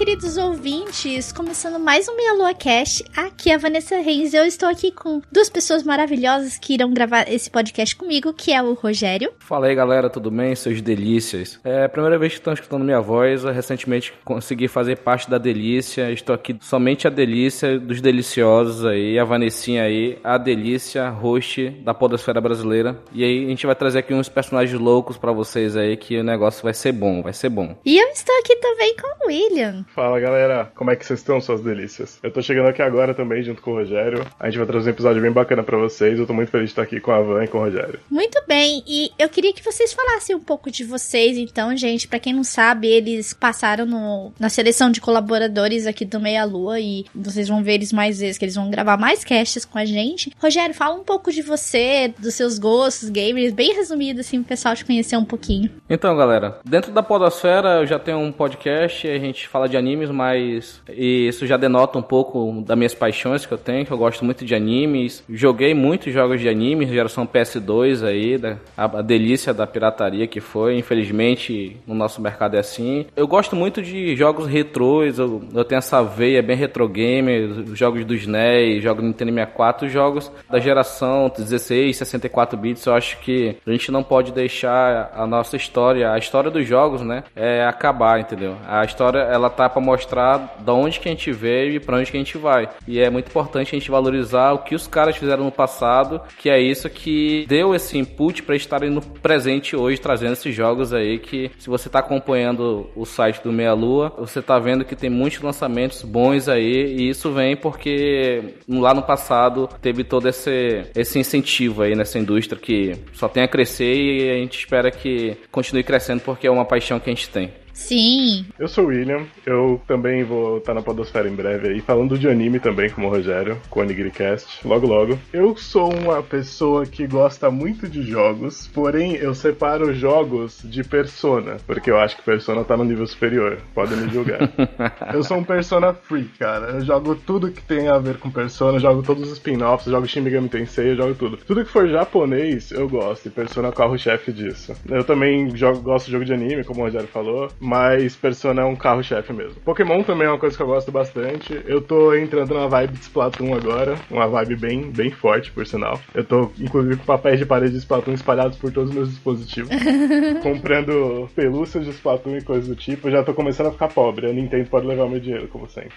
Queridos ouvintes! Começando mais um Meia Lua Cast. Aqui é a Vanessa Reis. Eu estou aqui com duas pessoas maravilhosas que irão gravar esse podcast comigo, que é o Rogério. Fala aí, galera, tudo bem? Seus delícias. É a primeira vez que estão escutando minha voz. Eu recentemente consegui fazer parte da Delícia. Estou aqui somente a Delícia dos deliciosos aí, a Vanessinha aí, a Delícia, host da podosfera brasileira. E aí a gente vai trazer aqui uns personagens loucos para vocês aí, que o negócio vai ser bom, vai ser bom. E eu estou aqui também com o William. Fala galera, como é que vocês estão, suas delícias? Eu tô chegando aqui agora também, junto com o Rogério. A gente vai trazer um episódio bem bacana para vocês. Eu tô muito feliz de estar aqui com a Van e com o Rogério. Muito bem, e eu queria que vocês falassem um pouco de vocês, então, gente. Para quem não sabe, eles passaram no, na seleção de colaboradores aqui do Meia Lua e vocês vão ver eles mais vezes, que eles vão gravar mais casts com a gente. Rogério, fala um pouco de você, dos seus gostos gamers, bem resumido, assim, pro pessoal te conhecer um pouquinho. Então, galera, dentro da Podosfera eu já tenho um podcast, a gente fala de animes, mas isso já denota um pouco das minhas paixões que eu tenho, que eu gosto muito de animes. Joguei muitos jogos de anime, geração PS2 aí, da, a, delícia da pirataria que foi, infelizmente no nosso mercado é assim. Eu gosto muito de jogos retrôs, eu, eu tenho essa veia bem retro gamer, os jogos do SNES, jogos do Nintendo 64, jogos da geração 16, 64 bits, eu acho que a gente não pode deixar a nossa história, a história dos jogos, né, é acabar, entendeu? A história ela tá para mostrar da onde que a gente veio e para onde que a gente vai. E é muito importante a gente valorizar o que os caras fizeram no passado, que é isso que deu esse input para estarem no presente hoje trazendo esses jogos aí que se você tá acompanhando o site do Meia Lua, você tá vendo que tem muitos lançamentos bons aí e isso vem porque lá no passado teve todo esse esse incentivo aí nessa indústria que só tem a crescer e a gente espera que continue crescendo porque é uma paixão que a gente tem. Sim. Eu sou o William, eu também vou estar na Podosfera em breve aí, falando de anime também, como o Rogério, com o Onigiricast, logo logo. Eu sou uma pessoa que gosta muito de jogos, porém eu separo jogos de Persona, porque eu acho que Persona tá no nível superior, podem me julgar. eu sou um Persona freak, cara. Eu jogo tudo que tem a ver com Persona, eu jogo todos os spin-offs, jogo Shin Megami Tensei, eu jogo tudo. Tudo que for japonês, eu gosto, e Persona é o carro-chefe disso. Eu também jogo, gosto de jogo de anime, como o Rogério falou, mas Persona é um carro-chefe mesmo. Pokémon também é uma coisa que eu gosto bastante. Eu tô entrando na vibe de Splatoon agora, uma vibe bem, bem forte, por sinal. Eu tô, inclusive, com papéis de parede de Splatoon espalhados por todos os meus dispositivos. comprando pelúcias de Splatoon e coisas do tipo. Eu já tô começando a ficar pobre. A Nintendo pode levar meu dinheiro, como sempre.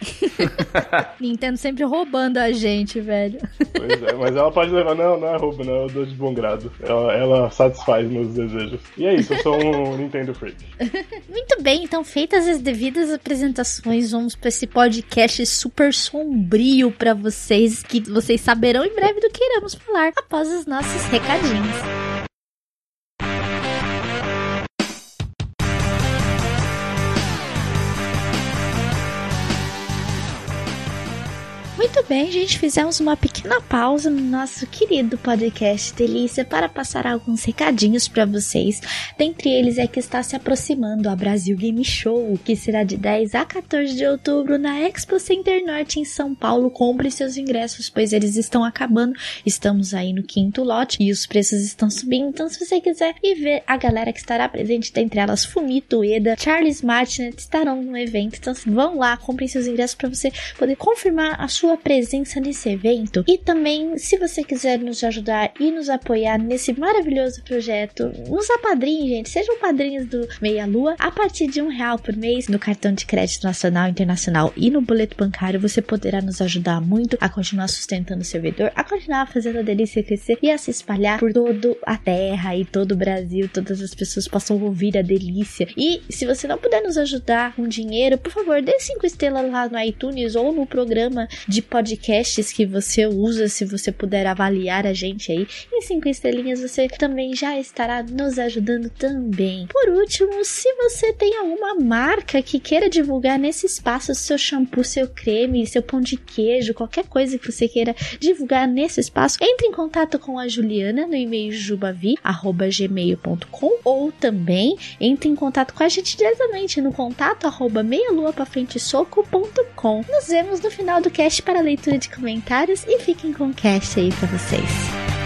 Nintendo sempre roubando a gente, velho. Pois é, mas ela pode levar. Não, não é roubo, não. Eu dou de bom grado. Ela, ela satisfaz meus desejos. E é isso, eu sou um Nintendo freak. Muito bem, então feitas as devidas apresentações, vamos para esse podcast super sombrio para vocês, que vocês saberão em breve do que iremos falar após os nossos recadinhos. Muito bem, gente, fizemos uma pequena pausa no nosso querido podcast Delícia para passar alguns recadinhos para vocês. Dentre eles é que está se aproximando a Brasil Game Show, que será de 10 a 14 de outubro na Expo Center Norte em São Paulo. Compre seus ingressos, pois eles estão acabando. Estamos aí no quinto lote e os preços estão subindo. Então, se você quiser ir ver a galera que estará presente, dentre elas Fumito Eda, Charles Martinet, estarão no evento. Então, vão lá, comprem seus ingressos para você poder confirmar a sua presença nesse evento. E também, se você quiser nos ajudar e nos apoiar nesse maravilhoso projeto, nos apadrinhe, gente. Sejam padrinhos do Meia Lua. A partir de um real por mês no cartão de crédito nacional, internacional e no boleto bancário, você poderá nos ajudar muito a continuar sustentando o servidor, a continuar fazendo a delícia crescer e a se espalhar por toda a terra e todo o Brasil. Todas as pessoas possam ouvir a delícia. E se você não puder nos ajudar com dinheiro, por favor, dê cinco estrelas lá no iTunes ou no programa de podcasts que você usa, se você puder avaliar a gente aí em cinco estrelinhas, você também já estará nos ajudando também. Por último, se você tem alguma marca que queira divulgar nesse espaço seu shampoo, seu creme, seu pão de queijo, qualquer coisa que você queira divulgar nesse espaço, entre em contato com a Juliana no e-mail jubavi@gmail.com ou também entre em contato com a gente diretamente no contato arroba soco.com. Nos vemos no final do cast para leitura de comentários e fiquem com o cast aí para vocês.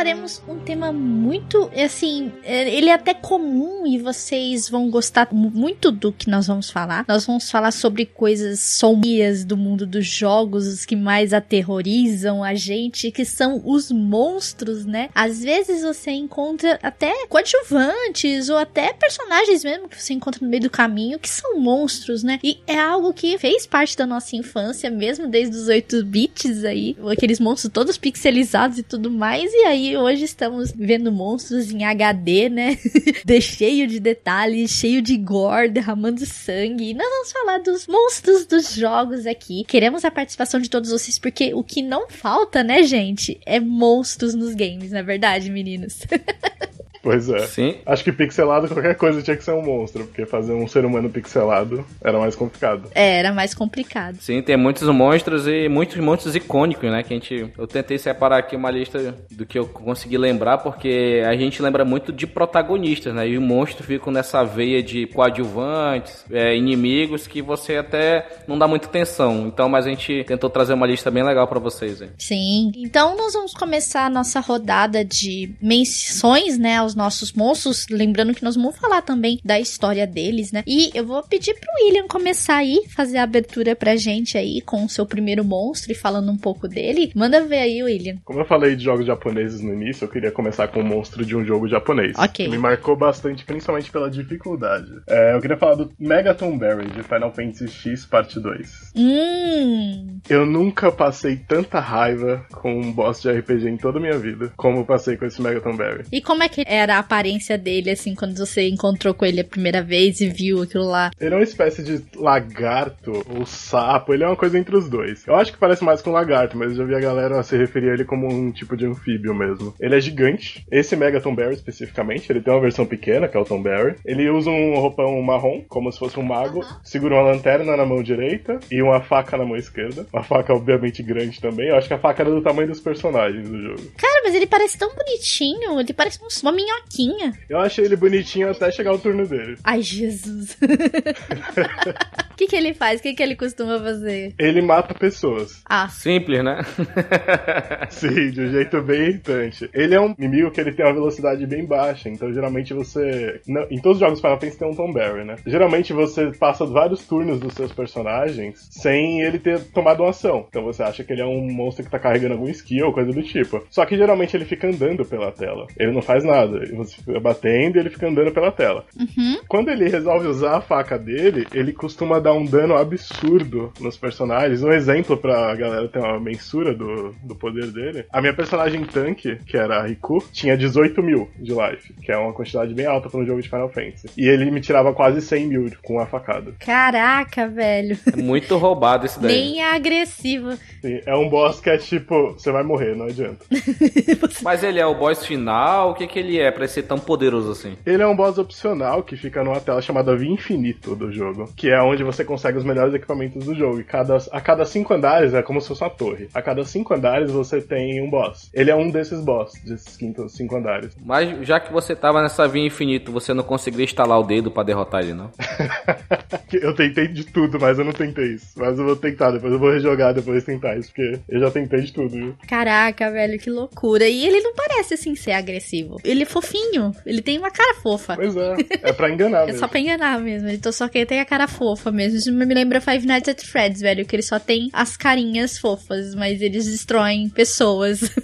Falaremos um tema muito, assim, ele é até comum e vocês vão gostar muito do que nós vamos falar. Nós vamos falar sobre coisas sombrias do mundo dos jogos, os que mais aterrorizam a gente, que são os monstros, né? Às vezes você encontra até coadjuvantes ou até personagens mesmo que você encontra no meio do caminho que são monstros, né? E é algo que fez parte da nossa infância, mesmo desde os 8 bits aí, aqueles monstros todos pixelizados e tudo mais. E aí hoje estamos vendo monstros em HD, né? de cheio de detalhes, cheio de gore, derramando sangue. E nós vamos falar dos monstros dos jogos aqui. Queremos a participação de todos vocês porque o que não falta, né, gente, é monstros nos games, na é verdade, meninos. Pois é. Sim. Acho que pixelado qualquer coisa tinha que ser um monstro, porque fazer um ser humano pixelado era mais complicado. É, era mais complicado. Sim, tem muitos monstros e muitos monstros icônicos, né? Que a gente. Eu tentei separar aqui uma lista do que eu consegui lembrar, porque a gente lembra muito de protagonistas, né? E o monstro fica nessa veia de coadjuvantes, é, inimigos, que você até não dá muita atenção. Então, mas a gente tentou trazer uma lista bem legal para vocês, hein? Sim. Então nós vamos começar a nossa rodada de menções, né? Os nossos monstros, lembrando que nós vamos falar também da história deles, né? E eu vou pedir pro William começar aí, fazer a abertura pra gente aí com o seu primeiro monstro e falando um pouco dele. Manda ver aí, William. Como eu falei de jogos japoneses no início, eu queria começar com o monstro de um jogo japonês. Ok. Que me marcou bastante, principalmente pela dificuldade. É, eu queria falar do Megaton Berry, de Final Fantasy X Parte 2. Hum. Eu nunca passei tanta raiva com um boss de RPG em toda a minha vida, como eu passei com esse Megaton Berry. E como é que é era a aparência dele, assim, quando você encontrou com ele a primeira vez e viu aquilo lá? Ele é uma espécie de lagarto ou sapo, ele é uma coisa entre os dois. Eu acho que parece mais com um lagarto, mas eu já vi a galera se referir a ele como um tipo de anfíbio mesmo. Ele é gigante, esse Mega Tom Berry especificamente, ele tem uma versão pequena, que é o Tom Berry. Ele usa um roupão marrom, como se fosse um mago, segura uma lanterna na mão direita e uma faca na mão esquerda. Uma faca obviamente grande também. Eu acho que a faca era do tamanho dos personagens do jogo. Cara, mas ele parece tão bonitinho, ele parece uma minhoquinha. Eu achei ele bonitinho até chegar o turno dele. Ai, Jesus. O que, que ele faz? O que, que ele costuma fazer? Ele mata pessoas. Ah. Simples, né? Sim, de um jeito bem irritante. Ele é um inimigo que ele tem uma velocidade bem baixa, então geralmente você. Não, em todos os jogos Final Fantasy tem um Tom Barry, né? Geralmente você passa vários turnos dos seus personagens sem ele ter tomado uma ação. Então você acha que ele é um monstro que tá carregando algum skill ou coisa do tipo. Só que geralmente ele fica andando pela tela. Ele não faz nada. Você fica batendo e ele fica andando pela tela. Uhum. Quando ele resolve usar a faca dele, ele costuma dar um dano absurdo nos personagens. Um exemplo pra galera ter uma mensura do, do poder dele. A minha personagem tanque, que era a Riku, tinha 18 mil de life, que é uma quantidade bem alta para um jogo de Final Fantasy. E ele me tirava quase 100 mil com a facada. Caraca, velho. É muito roubado esse daí. Nem é agressivo. Sim, é um boss que é tipo, você vai morrer, não adianta. Mas ele é o boss final? O que, que ele é pra ser tão poderoso assim? Ele é um boss opcional que fica numa tela chamada Via Infinito do jogo, que é onde você consegue os melhores equipamentos do jogo. E cada, a cada cinco andares é como se fosse uma torre. A cada cinco andares você tem um boss. Ele é um desses boss, desses quinto, cinco andares. Mas já que você tava nessa Via Infinito, você não conseguiria instalar o dedo para derrotar ele, não? eu tentei de tudo, mas eu não tentei isso. Mas eu vou tentar, depois eu vou rejogar depois tentar isso, porque eu já tentei de tudo, viu? Caraca, velho, que loucura. E ele não parece assim ser agressivo. Ele fofinho. Ele tem uma cara fofa. Pois é, é pra enganar É mesmo. só pra enganar mesmo. Ele só que ele tem a cara fofa mesmo. Isso me lembra Five Nights at Freddy's, velho. Que ele só tem as carinhas fofas, mas eles destroem pessoas.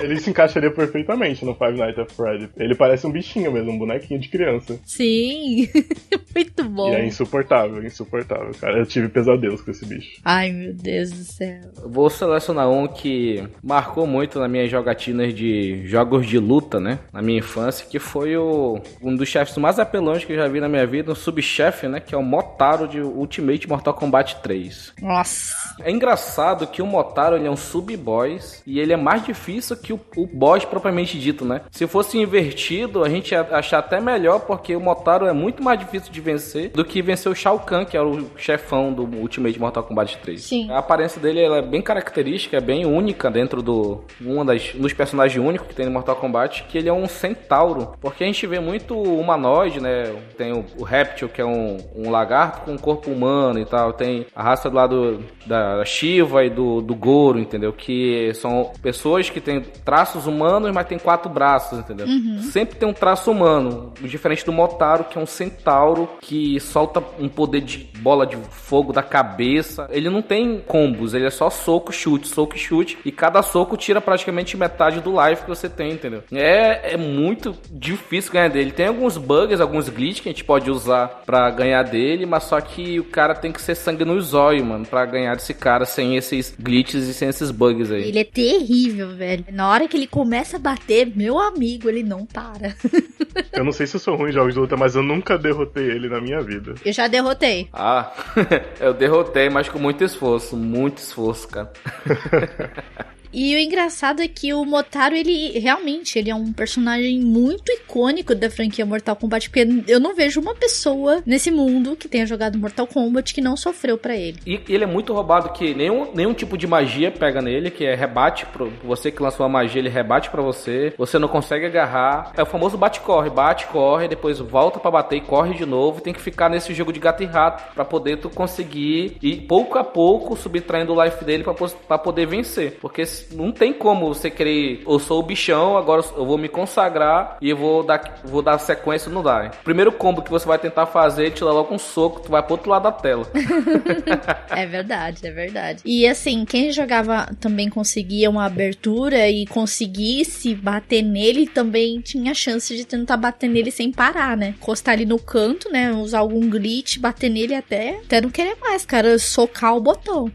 Ele se encaixaria perfeitamente no Five Nights at Freddy's. Ele parece um bichinho mesmo, um bonequinho de criança. Sim. Muito bom. E é insuportável, insuportável, cara. Eu tive pesadelos com esse bicho. Ai, meu Deus do céu. Vou selecionar um que marcou muito nas minhas jogatinas de jogos de luta, né? Na minha infância, que foi o, um dos chefes mais apelões que eu já vi na minha vida, um subchefe, né? Que é o Motaro de Ultimate Mortal Kombat 3. Nossa. É engraçado que o Motaro ele é um sub-boss e ele é mais difícil que o, o boss propriamente dito, né? Se fosse invertido, a gente ia achar até melhor, porque o Motaro é muito mais difícil de vencer do que vencer o Shao Kahn, que era o chefão do Ultimate Mortal Kombat 3. Sim. A aparência dele é bem característica, é bem única dentro do um das, um dos personagens únicos que tem no Mortal Kombat, que ele é um centauro, porque a gente vê muito humanoide, né? Tem o, o Reptil, que é um, um lagarto com um corpo humano e tal, tem a raça do lado da Shiva e do, do Goro, entendeu? Que são pessoas que têm traços humanos, mas tem quatro braços, entendeu? Sempre tem um traço humano, diferente do Motaro, que é um centauro que solta um poder de bola de fogo da cabeça. Ele não tem combos, ele é só soco, chute, soco e chute, e cada soco tira praticamente metade do life que você tem, entendeu? É, é muito difícil ganhar dele. Tem alguns bugs, alguns glitches que a gente pode usar pra ganhar dele, mas só que o cara tem que ser sangue no zóio, mano, pra ganhar desse cara sem esses glitches e sem esses bugs aí. Ele é terrível, velho. Na hora que ele começa a bater, meu amigo, ele não para. Eu não sei se eu sou ruim em jogos de luta, mas eu nunca derrotei ele na minha vida. Eu já derrotei. Ah, eu derrotei, mas com muito esforço, muito esforço, cara. E o engraçado é que o Motaro, ele realmente, ele é um personagem muito icônico da franquia Mortal Kombat, porque eu não vejo uma pessoa nesse mundo que tenha jogado Mortal Kombat que não sofreu pra ele. E ele é muito roubado que nenhum, nenhum tipo de magia pega nele, que é rebate pro você que lançou a magia, ele rebate pra você. Você não consegue agarrar. É o famoso bate-corre, bate, corre, depois volta pra bater e corre de novo. Tem que ficar nesse jogo de gato e rato pra poder tu conseguir ir pouco a pouco subtraindo o life dele pra poder vencer. Porque s- não tem como você querer, eu sou o bichão, agora eu vou me consagrar e eu vou dar, vou dar sequência, não dá. hein? Primeiro combo que você vai tentar fazer, te dá logo um soco, tu vai pro outro lado da tela. É verdade, é verdade. E assim, quem jogava também conseguia uma abertura e conseguisse bater nele, também tinha chance de tentar bater nele sem parar, né? Encostar ali no canto, né? Usar algum glitch, bater nele até, até não querer mais, cara. Socar o botão.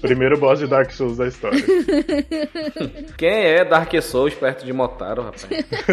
Primeiro boss de Dark Souls da história. Quem é Dark Souls perto de Motaro, rapaz?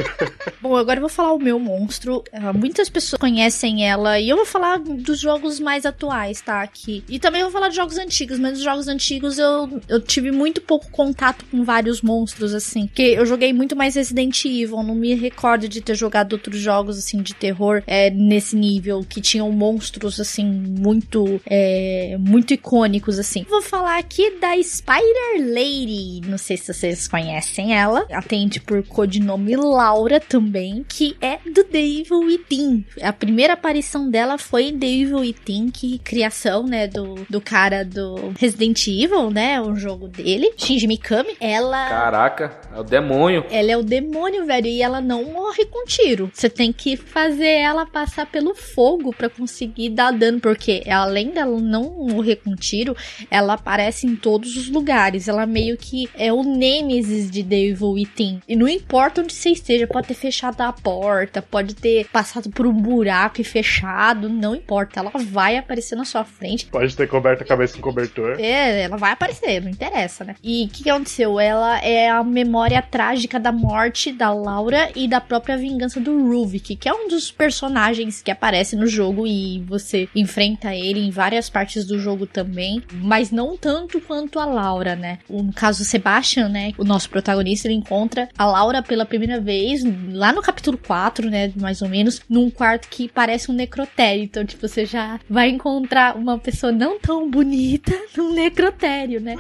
Bom, agora eu vou falar o meu monstro. Ah, muitas pessoas conhecem ela e eu vou falar dos jogos mais atuais, tá? Aqui. E também vou falar de jogos antigos, mas os jogos antigos eu, eu tive muito pouco contato com vários monstros, assim. Porque eu joguei muito mais Resident Evil, não me recordo de ter jogado outros jogos, assim, de terror é, nesse nível, que tinham monstros, assim, muito, é, muito icônicos, assim. Vou falar aqui da Spider Lady. Não sei se vocês conhecem ela. Atende por codinome Laura também, que é do Devil Within. A primeira aparição dela foi em Devil Within, que criação, né, do, do cara do Resident Evil, né, o jogo dele, Shinji Mikami. Ela Caraca, é o demônio. ela é o demônio, velho, e ela não morre com tiro. Você tem que fazer ela passar pelo fogo pra conseguir dar dano, porque além dela não morrer com tiro, ela aparece em todos os lugares. Ela meio que é o Nemesis de Devil Within. E não importa onde você esteja, pode ter fechado a porta, pode ter passado por um buraco e fechado, não importa. Ela vai aparecer na sua frente. Pode ter coberto a cabeça com cobertor. É, ela vai aparecer, não interessa, né? E o que, que aconteceu? Ela é a memória trágica da morte da Laura e da própria vingança do Ruvik, que é um dos personagens que aparece no jogo e você enfrenta ele em várias partes do jogo também, mas não tanto quanto a Laura, né? No caso Sebastian, né, o nosso protagonista, ele encontra a Laura pela primeira vez lá no capítulo 4, né, mais ou menos, num quarto que parece um necrotério. Então, tipo, você já vai encontrar uma pessoa não tão bonita num necrotério, né?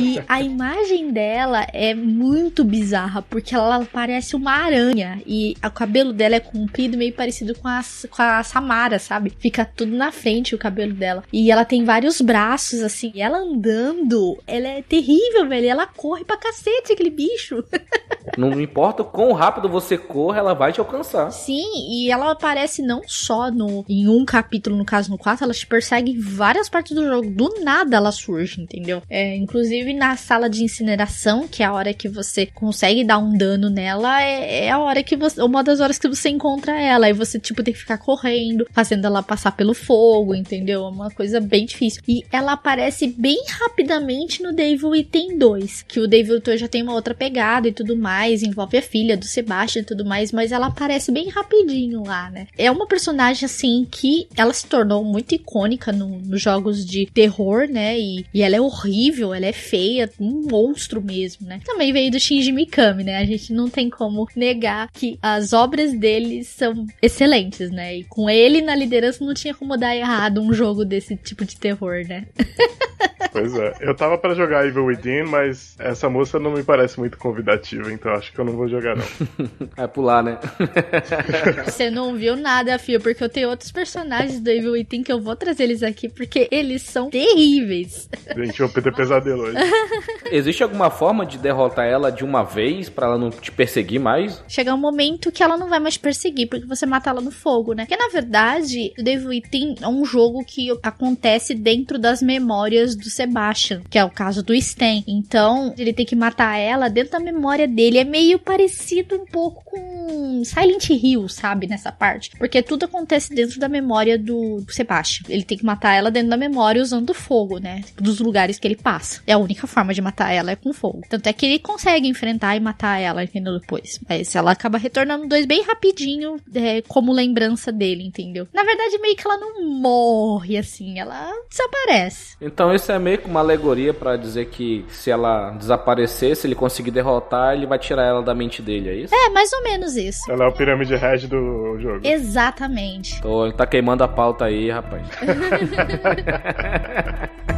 E a imagem dela é muito bizarra, porque ela parece uma aranha e o cabelo dela é comprido, meio parecido com a, com a Samara, sabe? Fica tudo na frente o cabelo dela. E ela tem vários braços, assim. Ela andando, ela é terrível, velho. Corre pra cacete, aquele bicho. Não importa quão rápido você corra, ela vai te alcançar. Sim, e ela aparece não só no em um capítulo, no caso no 4, ela te persegue em várias partes do jogo. Do nada ela surge, entendeu? É, inclusive na sala de incineração, que é a hora que você consegue dar um dano nela, é, é a hora que você. Uma das horas que você encontra ela. E você, tipo, tem que ficar correndo, fazendo ela passar pelo fogo, entendeu? É uma coisa bem difícil. E ela aparece bem rapidamente no Devil Item 2. Que o Devil já tem uma outra pegada e tudo mais. Envolve a filha do Sebastian e tudo mais. Mas ela aparece bem rapidinho lá, né? É uma personagem, assim, que ela se tornou muito icônica no, nos jogos de terror, né? E, e ela é horrível, ela é feia, um monstro mesmo, né? Também veio do Shinji Mikami, né? A gente não tem como negar que as obras dele são excelentes, né? E com ele na liderança não tinha como dar errado um jogo desse tipo de terror, né? Pois é. Eu tava para jogar Evil Within, mas essa moça não me parece muito convidativa, então acho que eu não vou jogar, não. Vai pular, né? Você não viu nada, Fio, porque eu tenho outros personagens do Evil Within que eu vou trazer eles aqui, porque eles são terríveis. Gente, eu vou ter pesadelo hoje. Existe alguma forma de derrotar ela de uma vez para ela não te perseguir mais? Chega um momento que ela não vai mais perseguir, porque você mata ela no fogo, né? Porque na verdade, o Devil Within é um jogo que acontece dentro das memórias do Sebastian, que é o caso do Sten. Então, ele tem que matar ela dentro da memória dele. É meio parecido um pouco com Silent Hill, sabe? Nessa parte. Porque tudo acontece dentro da memória do Sebastian. Ele tem que matar ela dentro da memória usando fogo, né? Dos lugares que ele passa. É a única forma de matar ela é com fogo. Tanto é que ele consegue enfrentar e matar ela, entendeu? Depois. Mas ela acaba retornando dois bem rapidinho, é, como lembrança dele, entendeu? Na verdade, meio que ela não morre assim, ela desaparece. Então, isso é meio que uma alegoria para dizer que se ela desaparecer, se ele conseguir derrotar, ele vai tirar ela da mente dele, é isso? É, mais ou menos isso. Ela é o pirâmide red do jogo. Exatamente. Tô, tá queimando a pauta aí, rapaz.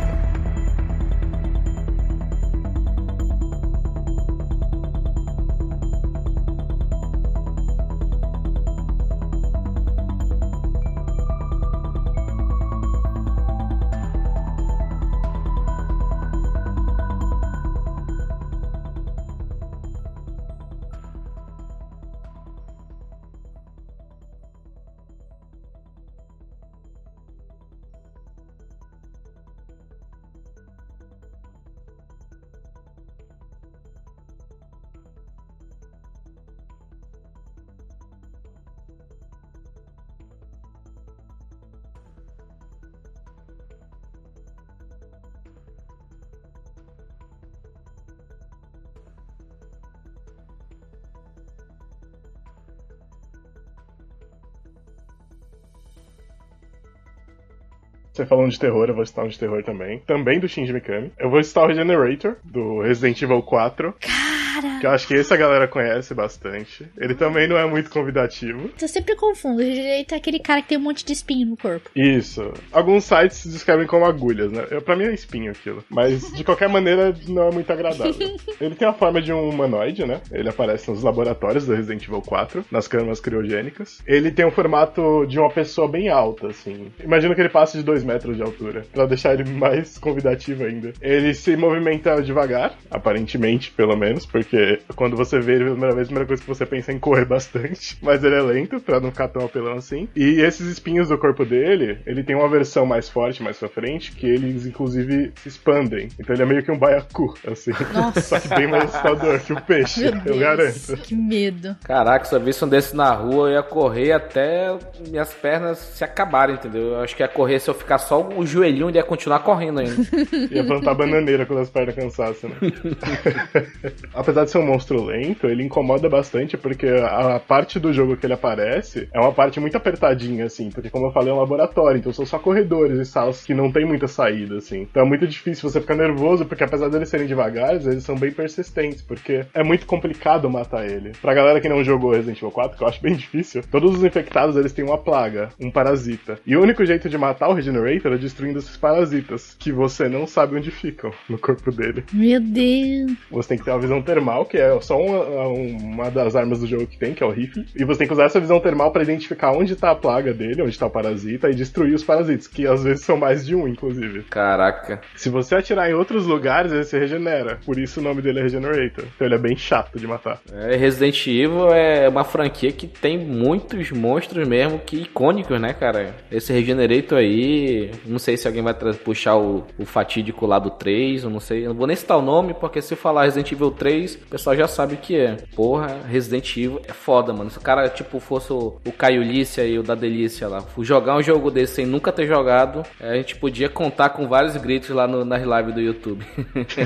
Você falando de terror, eu vou citar um de terror também. Também do Shinji Mikami. Eu vou citar o Regenerator, do Resident Evil 4. Cara. Que eu acho que esse a galera conhece bastante. Ele também não é muito convidativo. Eu sempre confundo. O Regenerator é aquele cara que tem um monte de espinho no corpo. Isso. Alguns sites se descrevem como agulhas, né? Eu, pra mim é espinho aquilo. Mas, de qualquer maneira, não é muito agradável. Ele tem a forma de um humanoide, né? Ele aparece nos laboratórios do Resident Evil 4, nas câmaras criogênicas. Ele tem o formato de uma pessoa bem alta, assim. Imagina que ele passa de 2 metros de altura, pra deixar ele mais convidativo ainda. Ele se movimenta devagar, aparentemente, pelo menos, porque quando você vê ele pela primeira vez, a primeira coisa que você pensa é em correr bastante. Mas ele é lento, pra não ficar tão apelão assim. E esses espinhos do corpo dele, ele tem uma versão mais forte mais pra frente, que eles inclusive se expandem. Então ele é meio que um baiacu, assim. Nossa. Só que bem mais assustador que o peixe, Meu eu Deus, garanto. que medo. Caraca, se eu visse um desse na rua, eu ia correr até minhas pernas se acabarem, entendeu? Eu acho que ia correr se eu ficar só o joelhinho, ele ia continuar correndo ainda. Ia plantar bananeira quando as pernas cansassem, né? Apesar de ser um monstro lento, ele incomoda bastante porque a parte do jogo que ele aparece é uma parte muito apertadinha, assim, porque como eu falei, é um laboratório, então são só corredores e salas que não tem muita saída, assim. Então é muito difícil você ficar nervoso, porque apesar deles serem devagares, eles são bem persistentes, porque é muito complicado matar ele. Pra galera que não jogou Resident Evil 4, que eu acho bem difícil, todos os infectados eles têm uma plaga, um parasita. E o único jeito de matar o Regenerator é destruindo esses parasitas, que você não sabe onde ficam no corpo dele. Meu Deus. Você tem que ter uma visão termal, que é só uma, uma das armas do jogo que tem, que é o rifle. E você tem que usar essa visão termal para identificar onde tá a plaga dele, onde tá o parasita, e destruir os parasitas, que às vezes são mais de um, inclusive. Caraca. Se você atirar em outros lugares, ele se regenera. Por isso o nome dele é Regenerator. Então ele é bem chato de matar. É, Resident Evil é uma franquia que tem muitos monstros mesmo que icônicos, né, cara? Esse Regenerator aí, não sei se alguém vai puxar o, o fatídico lá do 3, eu não sei. Eu não vou nem citar o nome, porque se falar Resident Evil 3, o pessoal já sabe o que é. Porra, Resident Evil é foda, mano. Se o cara, tipo, fosse o, o Caio Lícia e o da Delícia lá, jogar um jogo desse sem nunca ter jogado, a gente podia contar com vários gritos lá no, nas lives do YouTube.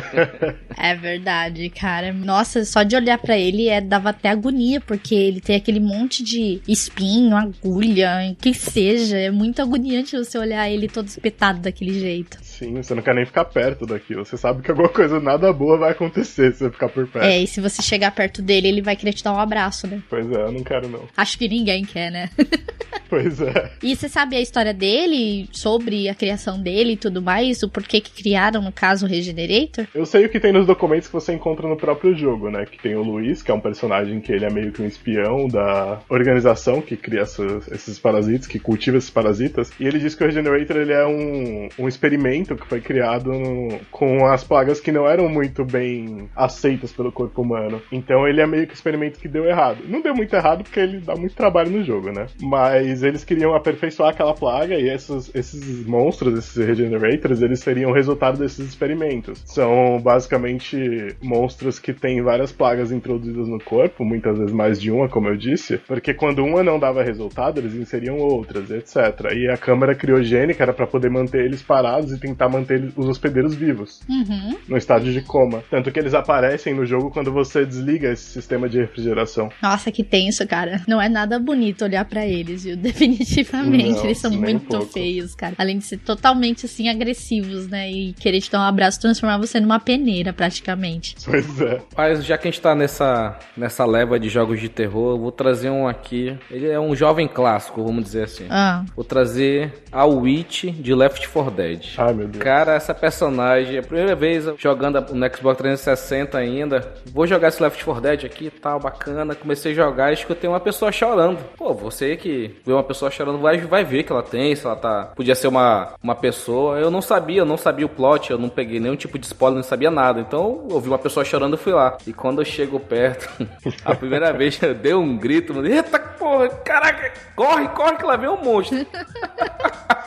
é verdade, cara. Nossa, só de olhar para ele é, dava até agonia, porque ele tem aquele monte de espinho, agulha, que seja. É muito agoniante você olhar ele todo espetado daquele jeito. Sim, você não quer nem ficar perto daquilo. Você sabe que alguma coisa nada boa vai acontecer se você ficar por perto. É, e se você chegar perto dele, ele vai querer te dar um abraço, né? Pois é, eu não quero não. Acho que ninguém quer, né? pois é. E você sabe a história dele, sobre a criação dele e tudo mais? O porquê que criaram, no caso, o Regenerator? Eu sei o que tem nos documentos que você encontra no próprio jogo, né? Que tem o Luiz, que é um personagem que ele é meio que um espião da organização que cria esses, esses parasitas, que cultiva esses parasitas. E ele diz que o Regenerator ele é um, um experimento que foi criado no, com as plagas que não eram muito bem aceitas pelo corpo humano. Então ele é meio que um experimento que deu errado. Não deu muito errado porque ele dá muito trabalho no jogo, né? Mas eles queriam aperfeiçoar aquela plaga e esses, esses monstros, esses regenerators, eles seriam o resultado desses experimentos. São basicamente monstros que têm várias plagas introduzidas no corpo, muitas vezes mais de uma, como eu disse, porque quando uma não dava resultado, eles inseriam outras, etc. E a câmara criogênica era para poder manter eles parados e tentar tentar manter os hospedeiros vivos uhum. no estágio de coma. Tanto que eles aparecem no jogo quando você desliga esse sistema de refrigeração. Nossa, que tenso, cara. Não é nada bonito olhar para eles, viu? Definitivamente. Não, eles são muito um feios, cara. Além de ser totalmente assim agressivos, né? E querer te dar um abraço, transformar você numa peneira, praticamente. Pois é. Mas já que a gente tá nessa, nessa leva de jogos de terror, eu vou trazer um aqui. Ele é um jovem clássico, vamos dizer assim. Ah. Vou trazer a Witch de Left 4 Dead. Ai, meu Deus. Cara, essa personagem, é a primeira vez jogando no Xbox 360 ainda, vou jogar esse Left 4 Dead aqui tal, bacana. Comecei a jogar e escutei uma pessoa chorando. Pô, você que vê uma pessoa chorando vai, vai ver que ela tem, se ela tá. Podia ser uma, uma pessoa. Eu não sabia, eu não sabia o plot, eu não peguei nenhum tipo de spoiler, não sabia nada. Então eu ouvi uma pessoa chorando e fui lá. E quando eu chego perto, a primeira vez eu dei um grito, eita porra, caraca, corre, corre que lá vem um monstro.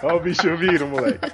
Olha o bicho vindo, moleque.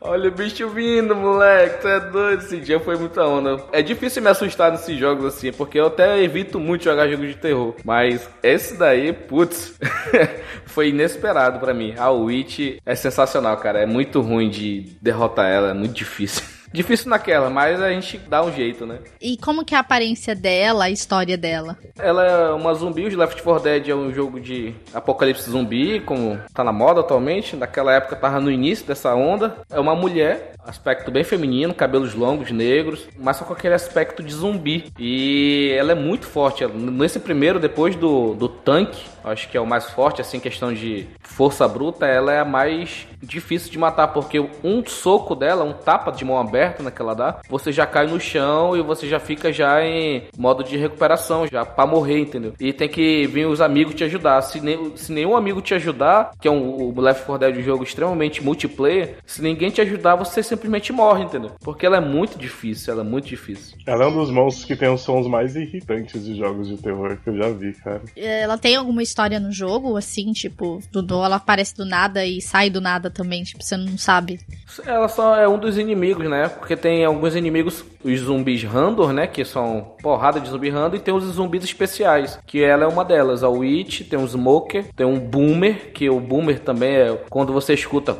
Olha o bicho vindo, moleque. Tu é doido. Esse dia foi muita onda. É difícil me assustar jogos assim, porque eu até evito muito jogar jogos de terror. Mas esse daí, putz, foi inesperado para mim. A Witch é sensacional, cara. É muito ruim de derrotar ela, é muito difícil. Difícil naquela, mas a gente dá um jeito, né? E como que é a aparência dela, a história dela? Ela é uma zumbi, o Left 4 Dead é um jogo de apocalipse zumbi, como tá na moda atualmente. Naquela época tava no início dessa onda. É uma mulher, aspecto bem feminino, cabelos longos, negros, mas só com aquele aspecto de zumbi. E ela é muito forte. Nesse primeiro, depois do, do tanque, acho que é o mais forte, assim, questão de força bruta, ela é a mais difícil de matar, porque um soco dela, um tapa de mão aberta naquela dá, você já cai no chão e você já fica já em modo de recuperação, já para morrer, entendeu? E tem que vir os amigos te ajudar. Se, ne se nenhum amigo te ajudar, que é um, o Left 4 Dead um jogo extremamente multiplayer, se ninguém te ajudar, você simplesmente morre, entendeu? Porque ela é muito difícil, ela é muito difícil. Ela é um dos monstros que tem os sons mais irritantes de jogos de terror que eu já vi, cara. Ela tem alguma história no jogo, assim, tipo, do, ela aparece do nada e sai do nada também, tipo, você não sabe. Ela só é um dos inimigos, né? Porque tem alguns inimigos, os zumbis Randor, né? Que são porrada de zumbi Randor, e tem os zumbis especiais, que ela é uma delas. A Witch, tem um Smoker, tem um Boomer, que o Boomer também é quando você escuta.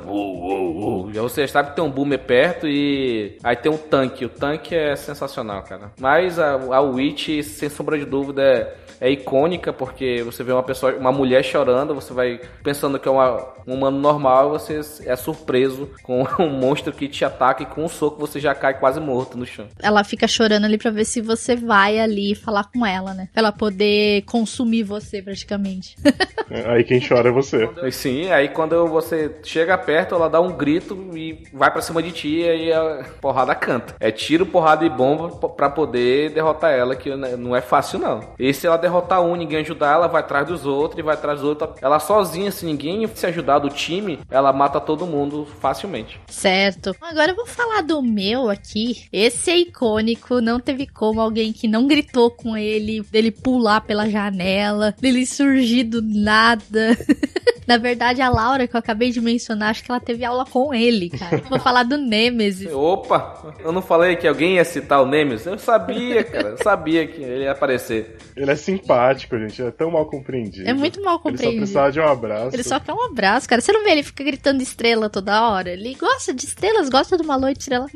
já você sabe que tem um Boomer perto e. Aí tem um tanque. O tanque é sensacional, cara. Mas a, a Witch, sem sombra de dúvida, é é icônica porque você vê uma pessoa, uma mulher chorando, você vai pensando que é uma, um humano normal, você é surpreso com um monstro que te ataca e com um soco você já cai quase morto no chão. Ela fica chorando ali para ver se você vai ali falar com ela, né? Pra ela poder consumir você praticamente. É, aí quem chora é você. Sim, aí quando você chega perto, ela dá um grito e vai para cima de ti e aí a porrada canta. É tiro, porrada e bomba para poder derrotar ela, que não é fácil não. E se ela derrotar um, ninguém ajudar, ela vai atrás dos outros e vai atrás dos outros. Ela sozinha, se ninguém se ajudar do time, ela mata todo mundo facilmente. Certo. Agora eu vou falar do meu aqui. Esse é icônico, não teve como alguém que não gritou com ele, dele pular pela janela, dele surgir do nada. Na verdade, a Laura, que eu acabei de mencionar, acho que ela teve aula com ele, cara. Vou falar do Nemesis. Opa! Eu não falei que alguém ia citar o Nemesis? Eu sabia, cara. Eu sabia que ele ia aparecer. Ele é simpático, gente. É tão mal compreendido. É muito mal compreendido. Ele só precisava de um abraço. Ele só quer um abraço, cara. Você não vê ele fica gritando estrela toda hora? Ele gosta de estrelas, gosta de uma noite estrela.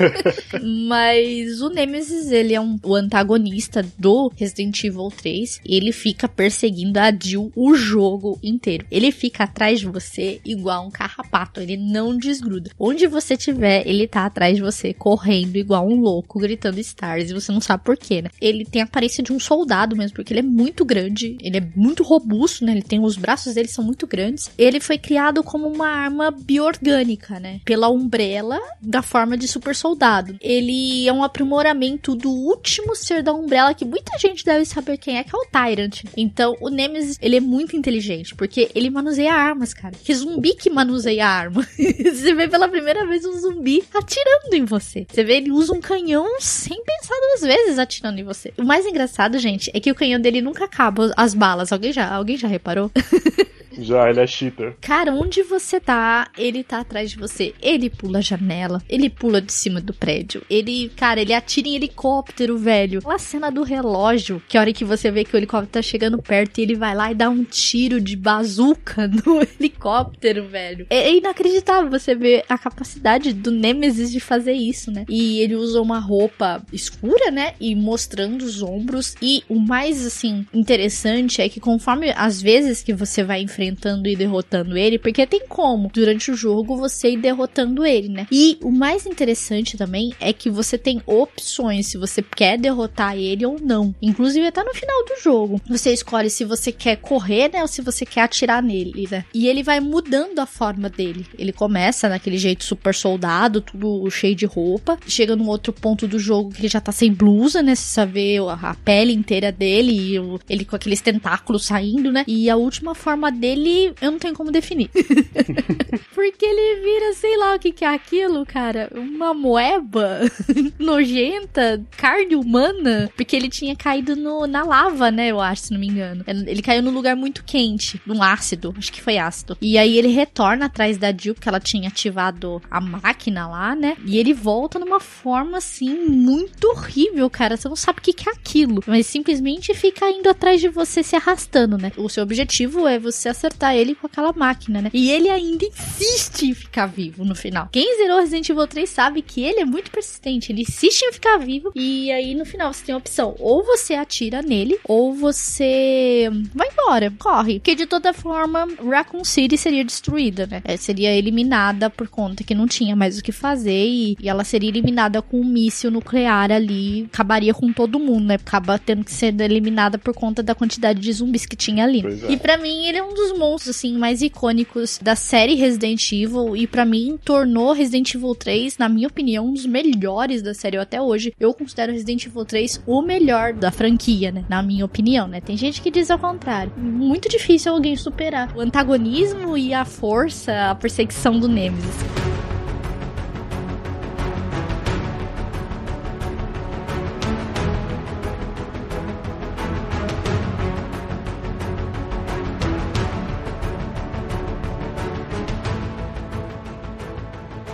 Mas o Nemesis, ele é um, o antagonista do Resident Evil 3. Ele fica perseguindo a Jill o jogo inteiro. Ele ele fica atrás de você igual um carrapato, ele não desgruda. Onde você tiver, ele tá atrás de você, correndo igual um louco, gritando stars, e você não sabe porquê, né? Ele tem a aparência de um soldado mesmo, porque ele é muito grande, ele é muito robusto, né? Ele tem os braços dele são muito grandes. Ele foi criado como uma arma bioorgânica, né? Pela Umbrella, da forma de super soldado. Ele é um aprimoramento do último ser da Umbrella, que muita gente deve saber quem é, que é o Tyrant. Então, o Nemesis, ele é muito inteligente, porque ele manuseia armas, cara. Que zumbi que manuseia arma. você vê pela primeira vez um zumbi atirando em você. Você vê ele usa um canhão sem pensar duas vezes atirando em você. O mais engraçado, gente, é que o canhão dele nunca acaba as balas. Alguém já, alguém já reparou? Já, ele é cheater. Cara, onde você tá, ele tá atrás de você. Ele pula a janela, ele pula de cima do prédio. Ele, cara, ele atira em helicóptero, velho. A cena do relógio, que a hora que você vê que o helicóptero tá chegando perto e ele vai lá e dá um tiro de bazuca no helicóptero, velho. É, é inacreditável você ver a capacidade do Nemesis de fazer isso, né? E ele usa uma roupa escura, né? E mostrando os ombros. E o mais, assim, interessante é que conforme as vezes que você vai enfrentar enfrentando e derrotando ele, porque tem como durante o jogo você ir derrotando ele, né? E o mais interessante também é que você tem opções se você quer derrotar ele ou não. Inclusive até no final do jogo, você escolhe se você quer correr, né, ou se você quer atirar nele, né? E ele vai mudando a forma dele. Ele começa naquele jeito super soldado, tudo cheio de roupa. Chega num outro ponto do jogo que ele já tá sem blusa, né? Você vê a pele inteira dele e ele com aqueles tentáculos saindo, né? E a última forma dele ele, eu não tenho como definir. Porque ele vira, sei lá o que, que é aquilo, cara. Uma moeba nojenta, carne humana. Porque ele tinha caído no, na lava, né? Eu acho, se não me engano. Ele caiu num lugar muito quente, num ácido. Acho que foi ácido. E aí ele retorna atrás da Jill, porque ela tinha ativado a máquina lá, né? E ele volta numa forma assim, muito horrível, cara. Você não sabe o que, que é aquilo. Mas simplesmente fica indo atrás de você se arrastando, né? O seu objetivo é você acertar ele com aquela máquina, né? E ele ainda insiste em ficar vivo no final. Quem zerou Resident Evil 3 sabe que ele é muito persistente, ele insiste em ficar vivo e aí no final você tem a opção, ou você atira nele, ou você vai embora, corre. Porque de toda forma, Raccoon City seria destruída, né? É, seria eliminada por conta que não tinha mais o que fazer e, e ela seria eliminada com um míssil nuclear ali, acabaria com todo mundo, né? Acaba tendo que ser eliminada por conta da quantidade de zumbis que tinha ali. É. E para mim ele é um dos monstros assim mais icônicos da série Resident Evil e para mim tornou Resident Evil 3, na minha opinião, um dos melhores da série até hoje. Eu considero Resident Evil 3 o melhor da franquia, né? Na minha opinião, né? Tem gente que diz ao contrário. Muito difícil alguém superar o antagonismo e a força, a perseguição do Nemesis.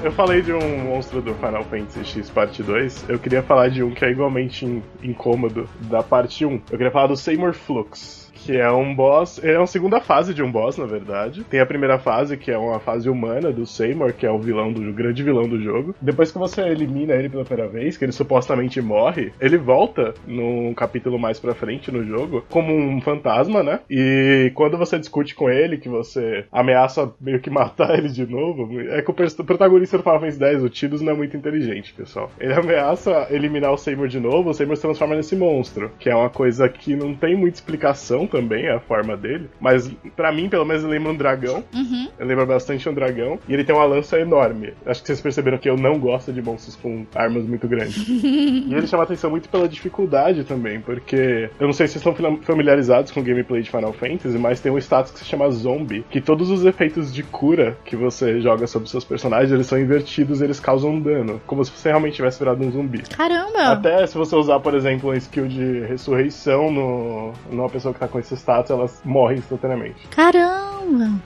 Eu falei de um monstro do Final Fantasy X Parte 2, eu queria falar de um que é igualmente incômodo da parte 1. Eu queria falar do Seymour Flux que é um boss. É uma segunda fase de um boss, na verdade. Tem a primeira fase, que é uma fase humana do Seymour, que é o vilão do o grande vilão do jogo. Depois que você elimina ele pela primeira vez, que ele supostamente morre, ele volta num capítulo mais pra frente no jogo como um fantasma, né? E quando você discute com ele, que você ameaça meio que matar ele de novo, é que o protagonista do Final Fantasy X, o Tidus, não é muito inteligente, pessoal. Ele ameaça eliminar o Seymour de novo, o Seymour se transforma nesse monstro, que é uma coisa que não tem muita explicação também, a forma dele. Mas para mim, pelo menos, ele lembra um dragão. Uhum. Ele lembra bastante um dragão. E ele tem uma lança enorme. Acho que vocês perceberam que eu não gosto de monstros com armas muito grandes. e ele chama atenção muito pela dificuldade também, porque eu não sei se vocês estão familiarizados com o gameplay de Final Fantasy, mas tem um status que se chama Zombie, que todos os efeitos de cura que você joga sobre seus personagens, eles são invertidos, eles causam dano, como se você realmente tivesse virado um zumbi. Caramba! Até se você usar, por exemplo, um skill de ressurreição no, numa pessoa que tá com esse status, elas morrem instantaneamente. Caramba!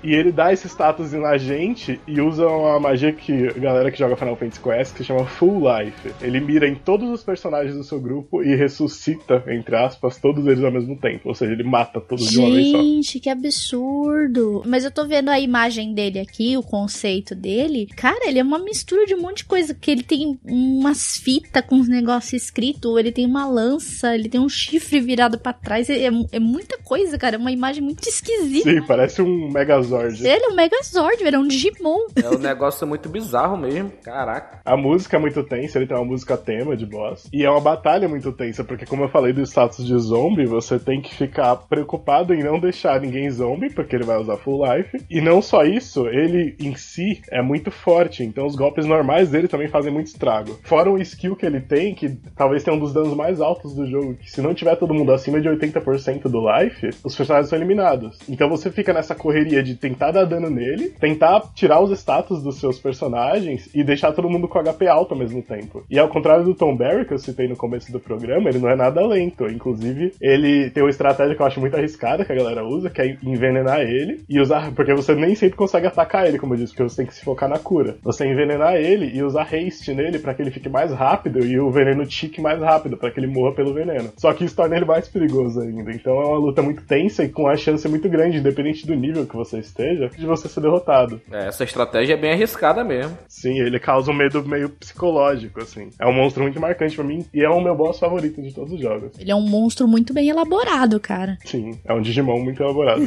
E ele dá esse status na gente e usa uma magia que a galera que joga Final Fantasy conhece, que se chama Full Life. Ele mira em todos os personagens do seu grupo e ressuscita, entre aspas, todos eles ao mesmo tempo. Ou seja, ele mata todos Gente, de uma vez só. Gente, que absurdo! Mas eu tô vendo a imagem dele aqui, o conceito dele. Cara, ele é uma mistura de um monte de coisa. Que ele tem umas fitas com uns negócios escritos, ele tem uma lança, ele tem um chifre virado para trás. É, é, muita coisa, cara. É uma imagem muito esquisita. Sim, parece um Megazord. Ele é um Megazord, velho. É um Digimon. É um negócio muito bizarro mesmo. Caraca. A música é muito tensa, ele tem uma música tema de boss. E é uma batalha muito tensa, porque como eu falei do status de zombie, você tem que ficar preocupado em não deixar ninguém zombie, porque ele vai usar full life. E não só isso, ele em si é muito forte, então os golpes normais dele também fazem muito estrago. Fora o skill que ele tem, que talvez tenha um dos danos mais altos do jogo, que se não tiver todo mundo acima de 80% do life, os personagens são eliminados. Então você fica nessa correria de tentar dar dano nele, tentar tirar os status dos seus personagens e deixar todo mundo com HP alto ao mesmo tempo. E ao contrário do Tom Barry, que eu citei no começo do programa, ele não é nada lento. Inclusive, ele tem uma estratégia que eu acho muito arriscada que a galera usa, que é envenenar ele e usar. Porque você nem sempre consegue atacar ele, como eu disse, porque você tem que se focar na cura. Você envenenar ele e usar haste nele para que ele fique mais rápido e o veneno tique mais rápido, para que ele morra pelo veneno. Só que isso torna ele mais perigoso ainda. Então é uma luta muito tensa e com a chance muito grande, independente do nível que você esteja, de você ser derrotado. É, essa estratégia é bem arriscada mesmo. Sim, ele causa um medo meio psicológico, assim. É um monstro muito marcante para mim e é o meu boss favorito de todos os jogos. Ele é um monstro muito bem elaborado, cara. Sim, é um Digimon muito elaborado.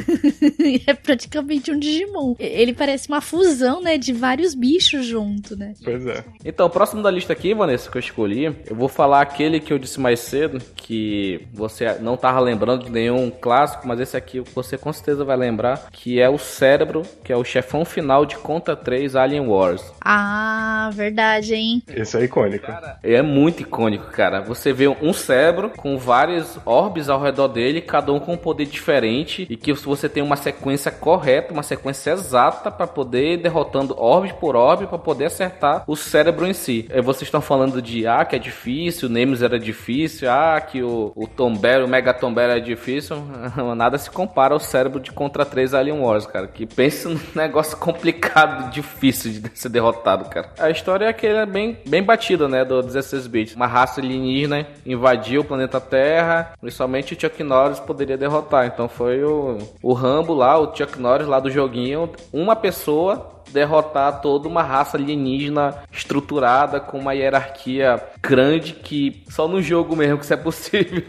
é praticamente um Digimon. Ele parece uma fusão, né, de vários bichos junto, né? Pois é. Então, próximo da lista aqui, Vanessa, que eu escolhi, eu vou falar aquele que eu disse mais cedo, que você não tava lembrando de nenhum clássico, mas esse aqui você com certeza vai lembrar, que é o Cérebro, que é o chefão final de Conta 3 Alien Wars. Ah, verdade, hein? Esse é icônico. Cara, é muito icônico, cara. Você vê um cérebro com vários orbes ao redor dele, cada um com um poder diferente, e que você tem uma sequência correta, uma sequência exata para poder ir derrotando orbe por orbe para poder acertar o cérebro em si. E vocês estão falando de ah, que é difícil, o Nemesis era difícil, ah, que o, o Tomber, o Mega Tomber é difícil. Nada se compara ao cérebro de Contra 3 Alien Wars, cara. Que pensa num negócio complicado, difícil de ser derrotado, cara. A história é que ele é bem, bem batida, né, do 16 bits. Uma raça alienígena invadiu o planeta Terra, principalmente o Chuck Norris poderia derrotar. Então foi o, o Rambo lá, o Chuck Norris lá do joguinho, uma pessoa derrotar toda uma raça alienígena estruturada com uma hierarquia grande que só no jogo mesmo que isso é possível.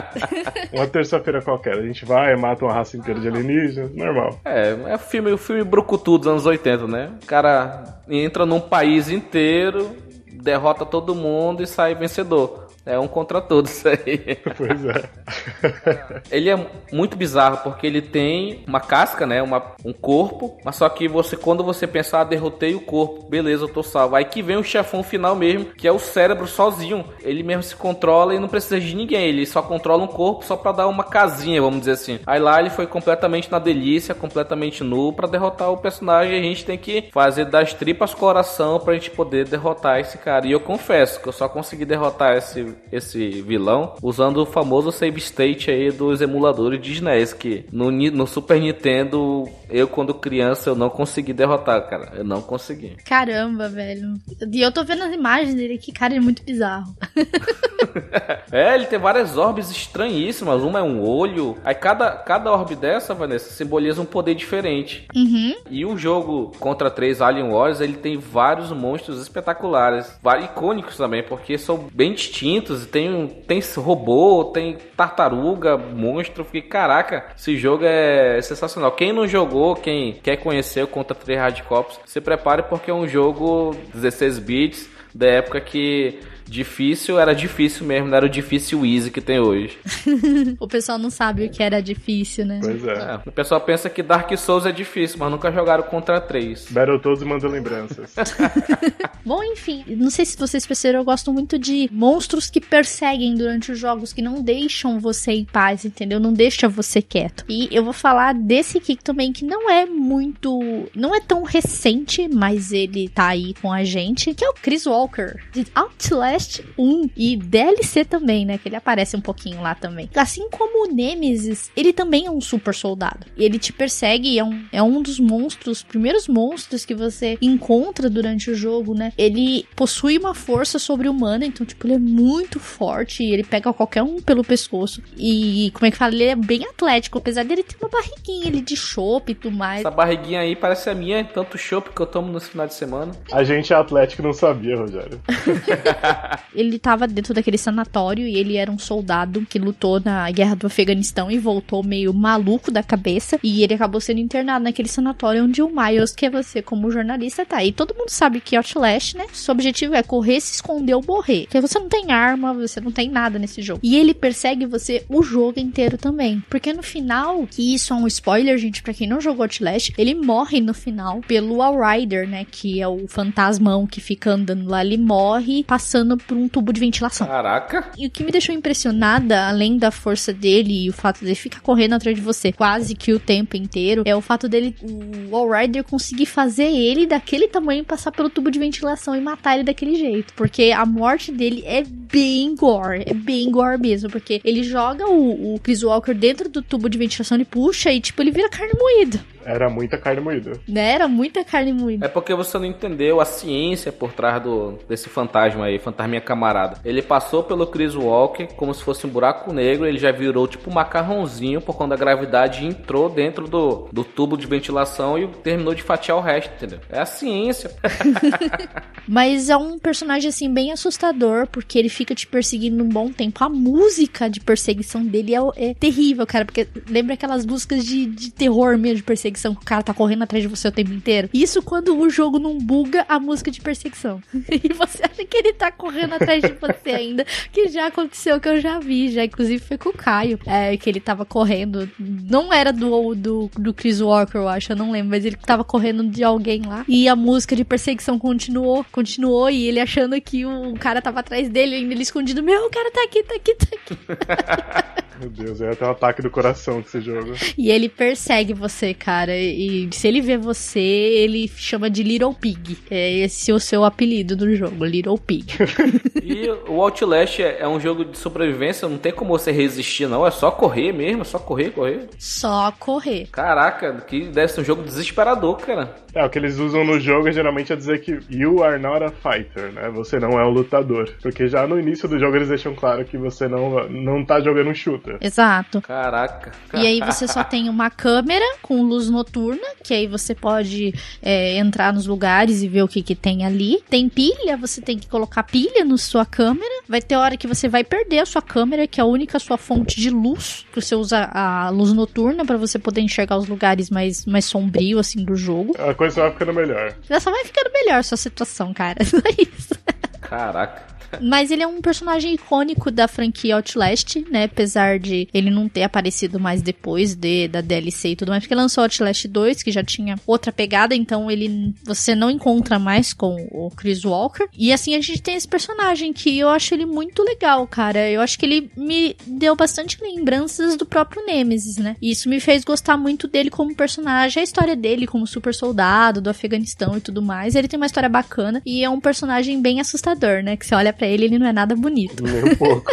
uma terça-feira qualquer, a gente vai, mata uma raça inteira de alienígenas, normal. É, é o filme, o filme brucutu dos anos 80, né? O cara entra num país inteiro, derrota todo mundo e sai vencedor. É um contra todos aí. Pois é. ele é muito bizarro porque ele tem uma casca, né? Uma, um corpo, mas só que você, quando você pensar, ah, derrotei o corpo, beleza, eu tô salvo. Aí que vem o chefão final mesmo, que é o cérebro sozinho. Ele mesmo se controla e não precisa de ninguém. Ele só controla um corpo só para dar uma casinha, vamos dizer assim. Aí lá ele foi completamente na delícia, completamente nu para derrotar o personagem. A gente tem que fazer das tripas coração pra gente poder derrotar esse cara. E eu confesso que eu só consegui derrotar esse esse vilão usando o famoso save state aí dos emuladores de SNES, que no, no Super Nintendo, eu quando criança, eu não consegui derrotar, cara. Eu não consegui. Caramba, velho. E eu tô vendo as imagens dele aqui, cara, é muito bizarro. é, ele tem várias orbes estranhíssimas. Uma é um olho. Aí cada, cada orbe dessa, Vanessa, simboliza um poder diferente. Uhum. E o jogo contra 3 Alien Wars, ele tem vários monstros espetaculares. Vários icônicos também, porque são bem distintos tem, tem robô, tem tartaruga, monstro. Fiquei, caraca, esse jogo é sensacional. Quem não jogou, quem quer conhecer o Contra 3 Hard Cops, se prepare porque é um jogo 16 bits da época que difícil era difícil mesmo, não era o difícil easy que tem hoje. o pessoal não sabe o que era difícil, né? Pois é. é. O pessoal pensa que Dark Souls é difícil, mas nunca jogaram contra três. Battletoads manda lembranças. Bom, enfim, não sei se vocês perceberam, eu gosto muito de monstros que perseguem durante os jogos, que não deixam você em paz, entendeu? Não deixa você quieto. E eu vou falar desse aqui também, que não é muito. não é tão recente, mas ele tá aí com a gente, que é o Chris Walker, de Outlast Outlast 1 e DLC também, né? Que ele aparece um pouquinho lá também. Assim como o Nemesis, ele também é um super soldado. E ele te persegue, é um, é um dos monstros, primeiros monstros que você encontra durante o jogo, né? Ele possui uma força sobre-humana, então, tipo, ele é muito forte e ele pega qualquer um pelo pescoço. E, como é que fala? Ele é bem atlético, apesar dele ter uma barriguinha ali de chope e tudo mais. Essa barriguinha aí parece a minha, tanto chope que eu tomo no final de semana. A gente é atlético não sabia, Rogério. ele estava dentro daquele sanatório e ele era um soldado que lutou na guerra do Afeganistão e voltou meio maluco da cabeça. E ele acabou sendo internado naquele sanatório onde o Miles, que é você como jornalista, tá. E todo mundo sabe que Outlast, né? Seu objetivo é correr, se esconder ou morrer. Porque você não tem arma, você não tem nada nesse jogo. E ele persegue você o jogo inteiro também. Porque no final, que isso é um spoiler, gente, para quem não jogou Outlast, ele morre no final pelo Outrider, né? Que é o fantasmão que fica andando lá. Ele morre passando por um tubo de ventilação. Caraca! E o que me deixou impressionada, além da força dele e o fato dele ficar correndo atrás de você quase que o tempo inteiro, é o fato dele, o All Rider conseguir fazer ele daquele tamanho passar pelo tubo de ventilação e matar ele daquele jeito. Porque a morte dele é bem gore, é bem gore mesmo. Porque ele joga o, o Chris Walker dentro do tubo de ventilação, e puxa e tipo, ele vira carne moída. Era muita carne moída. Né? Era muita carne moída. É porque você não entendeu a ciência por trás do, desse fantasma aí, fantasminha camarada. Ele passou pelo Chris Walker como se fosse um buraco negro, ele já virou tipo um macarrãozinho por quando a gravidade entrou dentro do, do tubo de ventilação e terminou de fatiar o resto, entendeu? É a ciência. Mas é um personagem assim bem assustador, porque ele fica te perseguindo um bom tempo. A música de perseguição dele é, é terrível, cara, porque lembra aquelas músicas de, de terror mesmo, de perseguição perseguição que o cara tá correndo atrás de você o tempo inteiro. Isso quando o jogo não buga a música de perseguição. e você acha que ele tá correndo atrás de você ainda, que já aconteceu, que eu já vi, já inclusive foi com o Caio, é, que ele tava correndo, não era do, do, do Chris Walker, eu acho, eu não lembro, mas ele tava correndo de alguém lá, e a música de perseguição continuou, continuou, e ele achando que o cara tava atrás dele, ainda ele escondido, meu, o cara tá aqui, tá aqui, tá aqui. Meu Deus, é até um ataque do coração que esse jogo. E ele persegue você, cara. E se ele vê você, ele chama de Little Pig. É esse o seu apelido do jogo, Little Pig. e o Outlast é, é um jogo de sobrevivência, não tem como você resistir, não. É só correr mesmo, é só correr, correr. Só correr. Caraca, que deve ser um jogo desesperador, cara. É, o que eles usam no jogo geralmente é dizer que you are not a fighter, né? Você não é um lutador. Porque já no início do jogo eles deixam claro que você não, não tá jogando um shooter. Exato. Caraca. E aí você só tem uma câmera com luz noturna, que aí você pode é, entrar nos lugares e ver o que, que tem ali. Tem pilha, você tem que colocar pilha na sua câmera. Vai ter hora que você vai perder a sua câmera, que é a única sua fonte de luz, que você usa a luz noturna para você poder enxergar os lugares mais, mais sombrios, assim, do jogo. A coisa vai ficando melhor. Ela só vai ficando melhor a sua situação, cara. Só isso. Caraca. Mas ele é um personagem icônico da franquia Outlast, né? Apesar de ele não ter aparecido mais depois de, da DLC e tudo mais, porque lançou Outlast 2, que já tinha outra pegada, então ele você não encontra mais com o Chris Walker. E assim a gente tem esse personagem que eu acho ele muito legal, cara. Eu acho que ele me deu bastante lembranças do próprio Nemesis, né? Isso me fez gostar muito dele como personagem, a história dele como super soldado do Afeganistão e tudo mais. Ele tem uma história bacana e é um personagem bem assustador, né? Que você olha pra pra ele, ele não é nada bonito. Nem um pouco.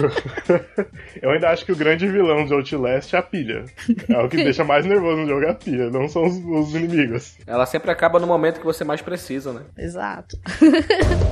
Eu ainda acho que o grande vilão de Outlast é a pilha. É o que deixa mais nervoso no jogo, é a pilha, não são os, os inimigos. Ela sempre acaba no momento que você mais precisa, né? Exato.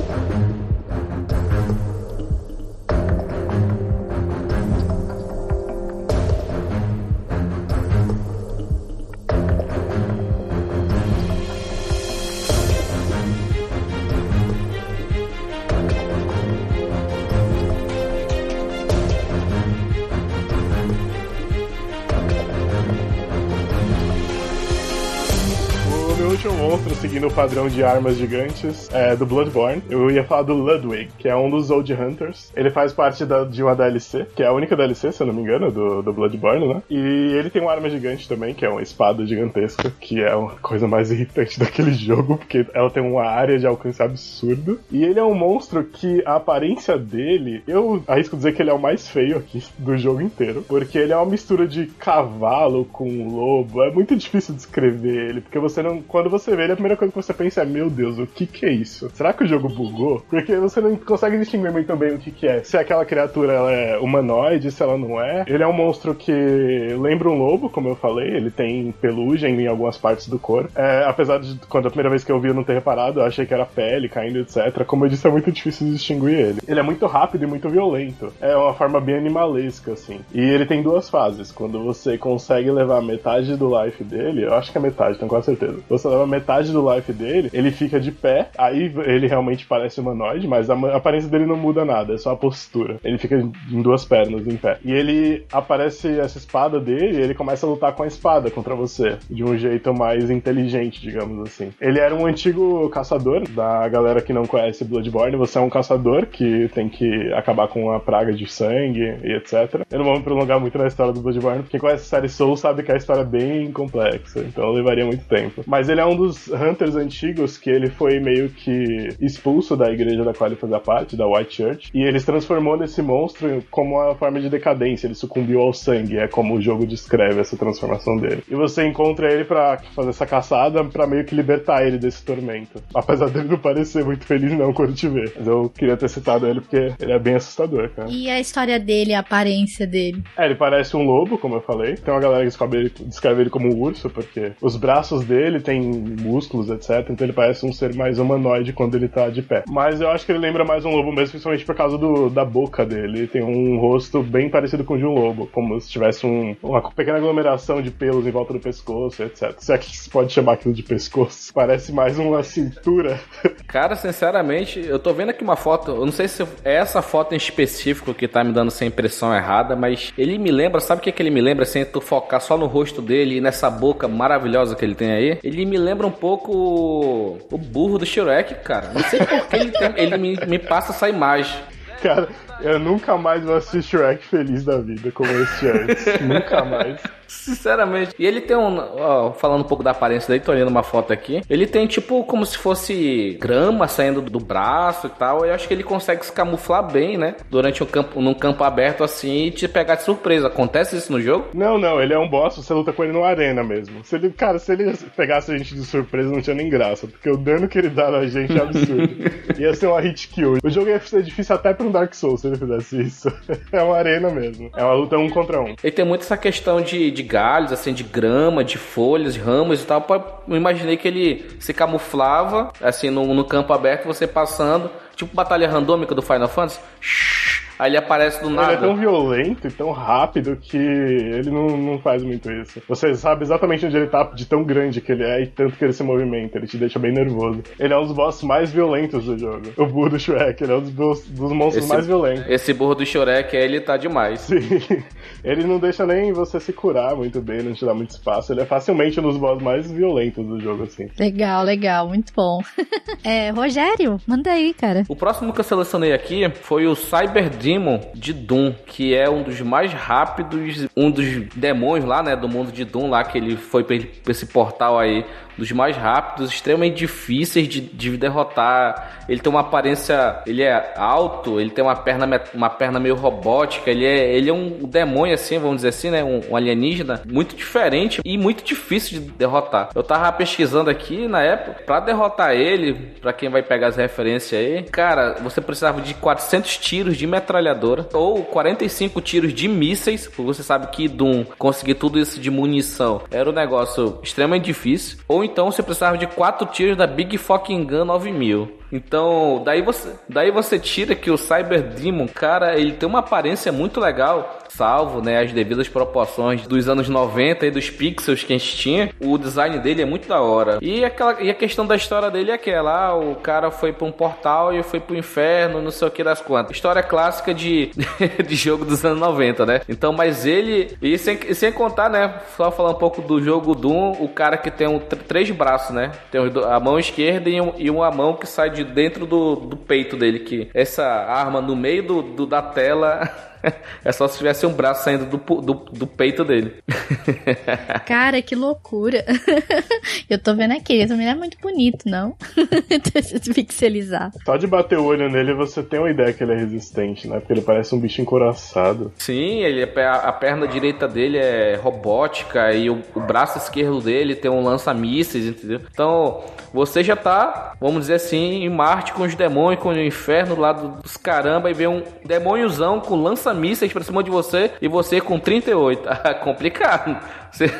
monstro seguindo o padrão de armas gigantes é, do Bloodborne. Eu ia falar do Ludwig, que é um dos Old Hunters. Ele faz parte da, de uma DLC, que é a única DLC, se eu não me engano, do, do Bloodborne, né? E ele tem uma arma gigante também, que é uma espada gigantesca, que é uma coisa mais irritante daquele jogo, porque ela tem uma área de alcance absurdo. E ele é um monstro que a aparência dele, eu arrisco dizer que ele é o mais feio aqui do jogo inteiro, porque ele é uma mistura de cavalo com lobo. É muito difícil descrever ele, porque você não. Quando você vê ele, a primeira coisa que você pensa é: meu Deus, o que que é isso? Será que o jogo bugou? Porque você não consegue distinguir muito bem o que que é. Se aquela criatura ela é humanoide, se ela não é. Ele é um monstro que lembra um lobo, como eu falei, ele tem pelugem em algumas partes do corpo. É, apesar de quando a primeira vez que eu vi eu não ter reparado, eu achei que era pele caindo, etc. Como eu disse, é muito difícil distinguir ele. Ele é muito rápido e muito violento. É uma forma bem animalesca, assim. E ele tem duas fases. Quando você consegue levar metade do life dele, eu acho que é metade, tenho quase certeza. Você leva metade do life dele, ele fica de pé, aí ele realmente parece humanoide, mas a aparência dele não muda nada, é só a postura. Ele fica em duas pernas, em pé. E ele aparece essa espada dele e ele começa a lutar com a espada contra você, de um jeito mais inteligente, digamos assim. Ele era um antigo caçador, da galera que não conhece Bloodborne, você é um caçador que tem que acabar com a praga de sangue e etc. Eu não vou me prolongar muito na história do Bloodborne, porque conhece a série Soul sabe que a história é bem complexa, então levaria muito tempo. Mas ele é um dos Hunters antigos que ele foi meio que expulso da igreja da qual ele fazia parte, da White Church, e ele se transformou nesse monstro como uma forma de decadência, ele sucumbiu ao sangue, é como o jogo descreve essa transformação dele. E você encontra ele para fazer essa caçada para meio que libertar ele desse tormento. Apesar dele não parecer muito feliz não quando te vê. Mas eu queria ter citado ele porque ele é bem assustador, cara. E a história dele, a aparência dele? É, ele parece um lobo, como eu falei. Tem uma galera que descreve ele, descreve ele como um urso, porque os braços dele têm músculos, etc. Então ele parece um ser mais humanoide quando ele tá de pé. Mas eu acho que ele lembra mais um lobo mesmo, principalmente por causa do, da boca dele. Ele tem um rosto bem parecido com o de um lobo, como se tivesse um, uma pequena aglomeração de pelos em volta do pescoço, etc. Se é que se pode chamar aquilo de pescoço. Parece mais uma cintura. Cara, sinceramente, eu tô vendo aqui uma foto, eu não sei se é essa foto em específico que tá me dando essa impressão errada, mas ele me lembra, sabe o que, que ele me lembra, sem assim, tu focar só no rosto dele e nessa boca maravilhosa que ele tem aí? Ele me lembra um pouco o burro do Shrek, cara. Não sei por que ele, tem, ele me, me passa essa imagem. Cara, eu nunca mais vou assistir Shrek feliz da vida como esse antes. nunca mais. Sinceramente. E ele tem um. Ó, falando um pouco da aparência dele, tô olhando uma foto aqui. Ele tem, tipo, como se fosse grama saindo do braço e tal. Eu acho que ele consegue se camuflar bem, né? Durante um campo, num campo aberto assim e te pegar de surpresa. Acontece isso no jogo? Não, não. Ele é um boss, você luta com ele no arena mesmo. Se ele, cara, se ele pegasse a gente de surpresa, não tinha nem graça. Porque o dano que ele dá na gente é absurdo. ia ser uma hit kill. O jogo ia ser difícil até pra um Dark Souls se ele fizesse isso. é uma arena mesmo. É uma luta um contra um. Ele tem muito essa questão de de galhos, assim, de grama, de folhas, de ramos e tal. Eu imaginei que ele se camuflava, assim, no, no campo aberto, você passando, tipo batalha randômica do Final Fantasy. Aí ele aparece do nada. Ele é tão violento e tão rápido que ele não, não faz muito isso. Você sabe exatamente onde ele tá, de tão grande que ele é e tanto que ele se movimenta. Ele te deixa bem nervoso. Ele é um dos bosses mais violentos do jogo. O burro do Shrek, ele é um dos, dos monstros esse, mais violentos. Esse burro do Shrek, ele tá demais. Sim. Ele não deixa nem você se curar muito bem, não te dá muito espaço. Ele é facilmente um dos bosses mais violentos do jogo, assim. Legal, legal, muito bom. é, Rogério, manda aí, cara. O próximo que eu selecionei aqui foi o Cyber Demon de Doom, que é um dos mais rápidos, um dos demônios lá, né, do mundo de Doom lá, que ele foi pra esse portal aí dos mais rápidos, extremamente difíceis de, de derrotar. Ele tem uma aparência, ele é alto, ele tem uma perna, uma perna meio robótica, ele é, ele é um demônio assim, vamos dizer assim, né, um, um alienígena muito diferente e muito difícil de derrotar. Eu tava pesquisando aqui na época, para derrotar ele, para quem vai pegar as referências aí, cara, você precisava de 400 tiros de metralhadora ou 45 tiros de mísseis, porque você sabe que Doom conseguir tudo isso de munição era um negócio extremamente difícil, ou então você precisava de quatro tiros da Big Fucking Gun 9000. Então, daí você, daí você tira que o Cyber Demon, cara, ele tem uma aparência muito legal salvo, né, as devidas proporções dos anos 90 e dos pixels que a gente tinha, o design dele é muito da hora. E, aquela, e a questão da história dele é aquela, ah, o cara foi pra um portal e foi pro inferno, não sei o que das quantas. História clássica de, de jogo dos anos 90, né? Então, mas ele, e sem, sem contar, né, só falar um pouco do jogo Doom, o cara que tem um, três braços, né? Tem a mão esquerda e, um, e uma mão que sai de dentro do, do peito dele, que essa arma no meio do, do da tela É só se tivesse um braço saindo do, do, do peito dele. Cara, que loucura. Eu tô vendo aqui, ele também não é muito bonito, não. Pixelizar. Só de bater o olho nele você tem uma ideia que ele é resistente, né? Porque ele parece um bicho encoraçado. Sim, ele, a perna direita dele é robótica e o, o braço esquerdo dele tem um lança-mísseis, entendeu? Então, você já tá, vamos dizer assim, em Marte com os demônios, com o inferno lá dos caramba e vê um demôniozão com lança lança mísseis pra cima de você e você com 38. Ah, complicado. Você...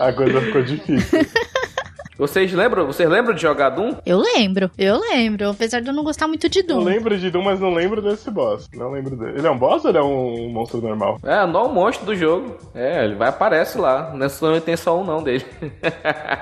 A coisa ficou difícil. Vocês lembram? Vocês lembram de jogar Doom? Eu lembro, eu lembro. Apesar de eu não gostar muito de Doom. Eu lembro de Doom, mas não lembro desse boss. Não lembro dele. Ele é um boss ou ele é um monstro normal? É, não é um monstro do jogo. É, ele vai aparece lá. Nessa não tem só um não dele.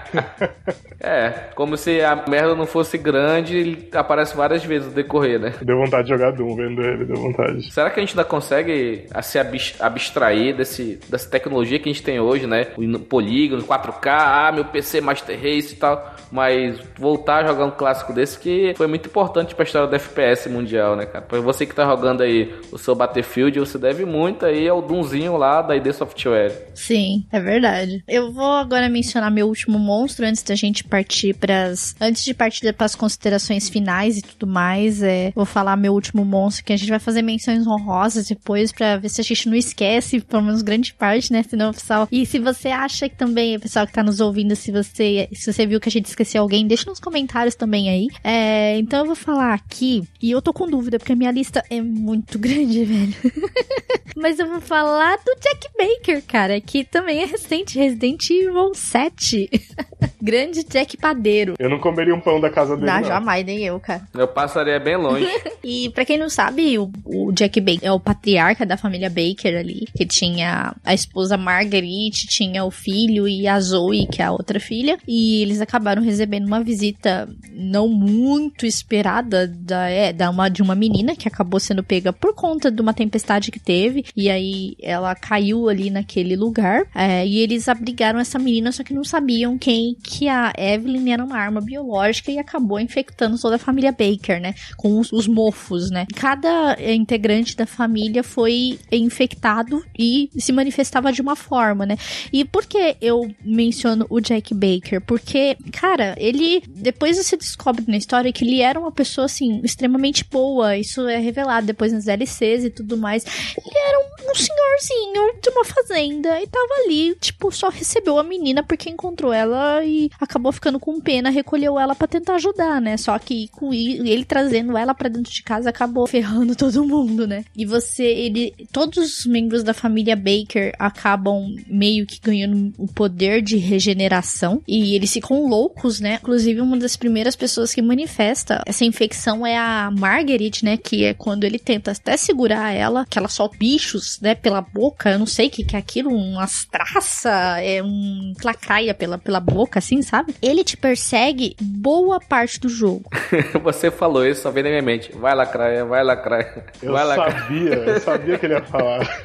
é, como se a merda não fosse grande, ele aparece várias vezes no decorrer, né? Deu vontade de jogar Doom vendo ele, deu vontade. Será que a gente ainda consegue se abstrair desse, dessa tecnologia que a gente tem hoje, né? O polígono, 4K, ah, meu PC Master Race e tal, mas voltar a jogar um clássico desse que foi muito importante pra história do FPS mundial, né, cara? Pra você que tá jogando aí o seu Battlefield, você deve muito aí ao Doomzinho lá da ID Software. Sim, é verdade. Eu vou agora mencionar meu último monstro antes da gente partir pras... Antes de partir para as considerações finais e tudo mais, é... vou falar meu último monstro, que a gente vai fazer menções honrosas depois pra ver se a gente não esquece, pelo menos grande parte, né? Senão, pessoal... E se você acha que também, pessoal que tá nos ouvindo, se você, se você viu que a gente esqueceu alguém, deixa nos comentários também aí. É, então eu vou falar aqui, e eu tô com dúvida, porque a minha lista é muito grande, velho. Mas eu vou falar do Jack Baker, cara, que também é recente, Resident Evil 7. Grande Jack Padeiro. Eu não comeria um pão da casa dele. Não, não. jamais, nem eu, cara. Eu passaria bem longe. e para quem não sabe, o, o, Jack Baker é o patriarca da família Baker ali, que tinha a esposa Marguerite, tinha o filho e a Zoe, que é a outra filha, e eles acabaram recebendo uma visita não muito esperada da, é, da uma, de uma menina que acabou sendo pega por conta de uma tempestade que teve, e aí ela caiu ali naquele lugar, é, e eles abrigaram essa menina, só que não sabiam quem que a Evelyn era uma arma biológica e acabou infectando toda a família Baker, né? Com os, os mofos, né? Cada integrante da família foi infectado e se manifestava de uma forma, né? E por que eu menciono o Jack Baker? Porque, cara, ele depois você descobre na história que ele era uma pessoa assim extremamente boa. Isso é revelado depois nas DLCs e tudo mais. Ele era um, um senhorzinho de uma fazenda e tava ali, tipo, só recebeu a menina porque encontrou ela e acabou ficando com pena, recolheu ela para tentar ajudar, né? Só que com ele trazendo ela para dentro de casa acabou ferrando todo mundo, né? E você, ele, todos os membros da família Baker acabam meio que ganhando o poder de regeneração e eles ficam loucos, né? Inclusive uma das primeiras pessoas que manifesta essa infecção é a Marguerite, né? Que é quando ele tenta até segurar ela, que ela solta bichos, né? Pela boca, eu não sei o que, que é aquilo, umas traças, é um lacraia pela, pela boca, assim, sabe? Ele te persegue boa parte do jogo. Você falou isso, só vem na minha mente. Vai lacraia, vai lacraia. Eu vai sabia, eu sabia que ele ia falar.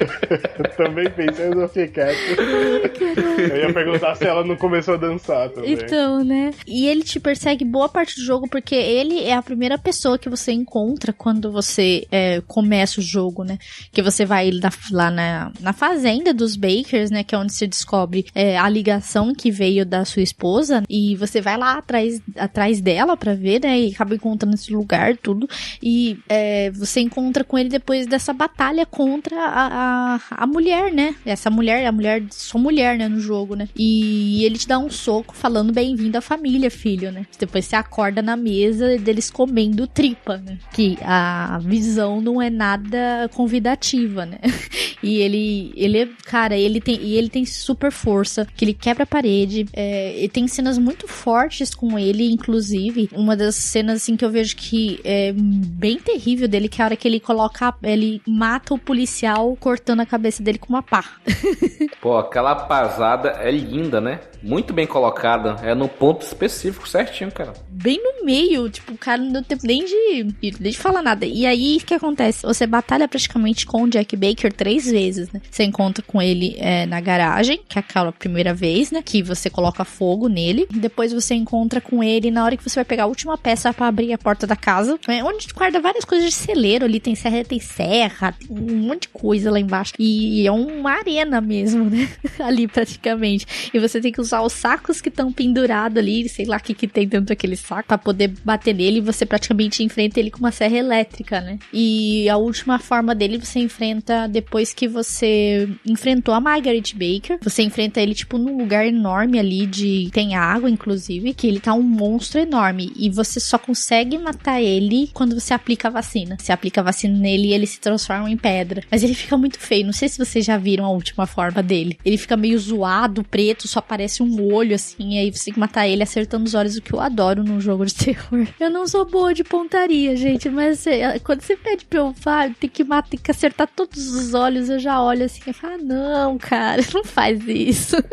eu também pensei, eu fiquei quieto. eu ia perguntar se ela não começou a dançar também. Então, né? E ele te persegue boa parte do jogo porque ele é a primeira pessoa que você encontra quando você é, começa o jogo, né? Que você vai lá na, na fazenda dos Bakers, né? Que é onde você descobre é, a ligação que veio da sua esposa esposa e você vai lá atrás, atrás dela para ver, né? E acaba encontrando esse lugar, tudo. E é, você encontra com ele depois dessa batalha contra a, a, a mulher, né? Essa mulher, a mulher, sua mulher, né? No jogo, né? E ele te dá um soco falando bem-vindo à família, filho, né? Depois você acorda na mesa deles comendo tripa, né? Que a visão não é nada convidativa, né? E ele, ele é, cara, ele tem, e ele tem super força, que ele quebra a parede. É, e tem cenas muito fortes com ele, inclusive. Uma das cenas, assim, que eu vejo que é bem terrível dele, que é a hora que ele coloca, ele mata o policial cortando a cabeça dele com uma pá. Pô, aquela pasada é linda, né? Muito bem colocada. É no ponto específico, certinho, cara. Bem no meio, tipo, o cara não deu tempo nem de, nem de falar nada. E aí, o que acontece? Você batalha praticamente com o Jack Baker três vezes, né? Você encontra com ele é, na garagem, que é aquela primeira vez, né? Que você coloca fogo nele. Depois você encontra com ele na hora que você vai pegar a última peça para abrir a porta da casa, né? onde guarda várias coisas de celeiro ali. Tem serra, tem serra, tem um monte de coisa lá embaixo. E é uma arena mesmo, né? ali praticamente. E você tem que usar os sacos que estão pendurados ali, sei lá o que, que tem dentro daquele saco, pra poder bater nele. Você praticamente enfrenta ele com uma serra elétrica, né? E a última forma dele você enfrenta depois que você enfrentou a Margaret Baker. Você enfrenta ele, tipo, num lugar enorme ali de. Tem água, inclusive, que ele tá um monstro enorme. E você só consegue matar ele quando você aplica a vacina. Você aplica a vacina nele e ele se transforma em pedra. Mas ele fica muito feio. Não sei se vocês já viram a última forma dele. Ele fica meio zoado, preto, só aparece um olho assim. E aí você tem que matar ele acertando os olhos, o que eu adoro num jogo de terror. Eu não sou boa de pontaria, gente, mas é, quando você pede pra eu falar, tem que matar, tem que acertar todos os olhos, eu já olho assim e falo, ah, não, cara, não faz isso.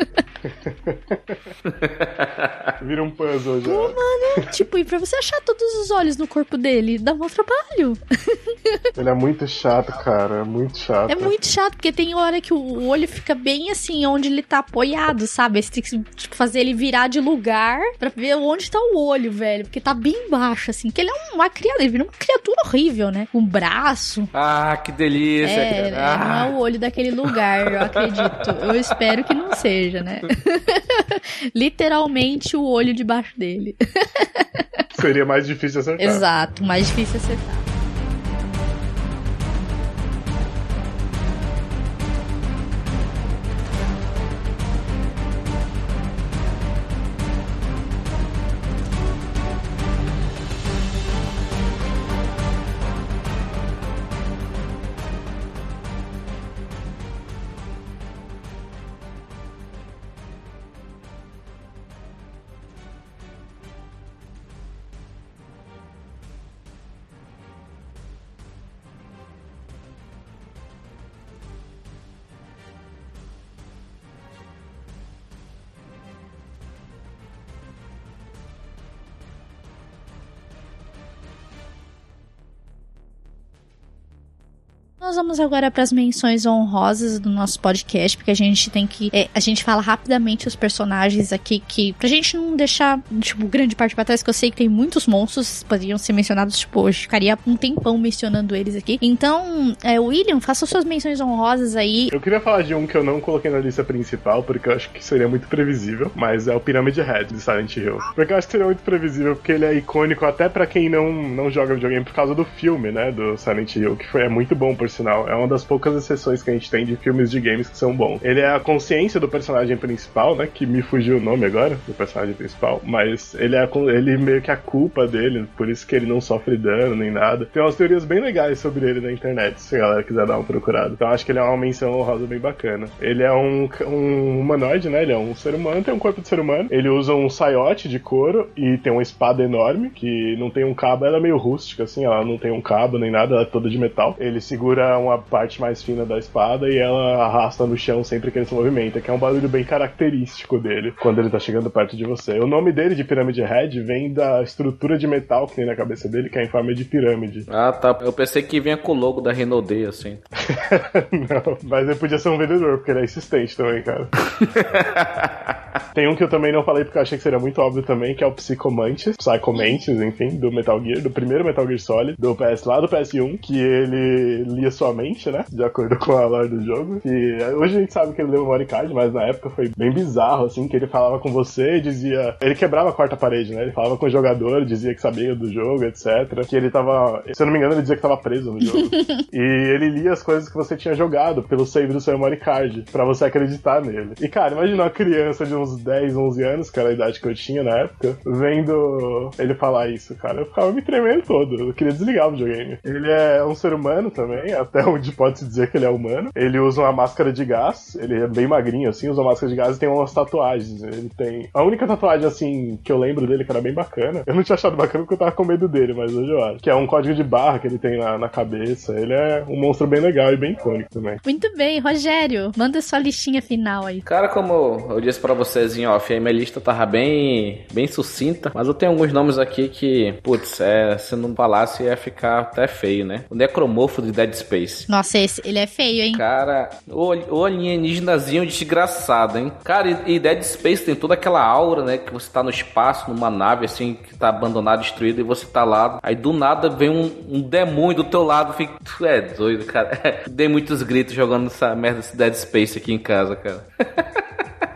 Vira um puzzle já. Pô, mano, tipo, e pra você achar todos os olhos no corpo dele, dá um trabalho. Ele é muito chato, cara, é muito chato. É muito chato, porque tem hora que o olho fica bem assim, onde ele tá apoiado, sabe? Você tem que tipo, fazer ele virar de lugar pra ver onde tá o olho, velho. Porque tá bem baixo, assim. Que ele é uma criatura, ele vira uma criatura horrível, né? Um braço. Ah, que delícia, é, cara. Ah. Não é o olho daquele lugar, eu acredito. Eu espero que não seja, né? Literalmente o olho debaixo dele. Seria mais difícil acertar. Exato, mais difícil acertar. Nós vamos agora para as menções honrosas do nosso podcast, porque a gente tem que. É, a gente fala rapidamente os personagens aqui, que pra gente não deixar, tipo, grande parte pra trás, que eu sei que tem muitos monstros, poderiam ser mencionados, tipo, hoje ficaria um tempão mencionando eles aqui. Então, é, William, faça suas menções honrosas aí. Eu queria falar de um que eu não coloquei na lista principal, porque eu acho que seria muito previsível, mas é o Pyramid Head de Silent Hill. Porque eu acho que seria muito previsível, porque ele é icônico até para quem não, não joga videogame por causa do filme, né, do Silent Hill, que foi, é muito bom, por É uma das poucas exceções que a gente tem de filmes de games que são bons. Ele é a consciência do personagem principal, né? Que me fugiu o nome agora, do personagem principal. Mas ele é ele meio que a culpa dele, por isso que ele não sofre dano nem nada. Tem umas teorias bem legais sobre ele na internet, se a galera quiser dar uma procurada. Então acho que ele é uma menção honrosa bem bacana. Ele é um, um humanoide, né? Ele é um ser humano, tem um corpo de ser humano. Ele usa um saiote de couro e tem uma espada enorme, que não tem um cabo, ela é meio rústica, assim, ela não tem um cabo nem nada, ela é toda de metal. Ele segura uma parte mais fina da espada e ela arrasta no chão sempre que ele se movimenta, que é um barulho bem característico dele quando ele tá chegando perto de você. O nome dele de Pirâmide Head vem da estrutura de metal que tem na cabeça dele, que é em forma de pirâmide. Ah, tá. Eu pensei que vinha com o logo da Renault assim. Não, mas ele podia ser um vendedor, porque ele é insistente também, cara. tem um que eu também não falei porque eu achei que seria muito óbvio também, que é o Psychomantis, Psychomantis, enfim, do Metal Gear, do primeiro Metal Gear Solid, do PS lá do PS1, que ele lia sua mente né? De acordo com a lore do jogo. E hoje a gente sabe que ele deu memory card, mas na época foi bem bizarro, assim, que ele falava com você e dizia. Ele quebrava a quarta parede, né? Ele falava com o jogador, dizia que sabia do jogo, etc. Que ele tava. Se eu não me engano, ele dizia que tava preso no jogo. e ele lia as coisas que você tinha jogado pelo save do seu memory card, pra você acreditar nele. E, cara, imagina uma criança de uns 10, 11 anos, que era a idade que eu tinha na época, vendo ele falar isso, cara, eu ficava me tremendo todo. Eu queria desligar o videogame. Ele é um ser humano também, até onde pode se dizer que ele é humano. Ele usa uma máscara de gás, ele é bem magrinho assim, usa uma máscara de gás e tem umas tatuagens. Ele tem. A única tatuagem assim que eu lembro dele que era bem bacana. Eu não tinha achado bacana porque eu tava com medo dele, mas hoje eu acho. Que é um código de barra que ele tem na, na cabeça. Ele é um monstro bem legal e bem icônico também. Muito bem, Rogério, manda sua listinha final aí. Cara, como eu disse pra vocês em off, a minha lista tava bem, bem sucinta, mas eu tenho alguns nomes aqui que, putz, é, se não falasse ia ficar até feio, né? O Necromorfo de Dead Space. Nossa, esse, ele é feio, hein? Cara, o, o alienígenazinho desgraçado, hein? Cara, e, e Dead Space tem toda aquela aura, né? Que você tá no espaço, numa nave assim, que tá abandonada, destruída, e você tá lá. Aí do nada vem um, um demônio do teu lado, fica. Tu é doido, cara. Dei muitos gritos jogando essa merda desse Dead Space aqui em casa, cara.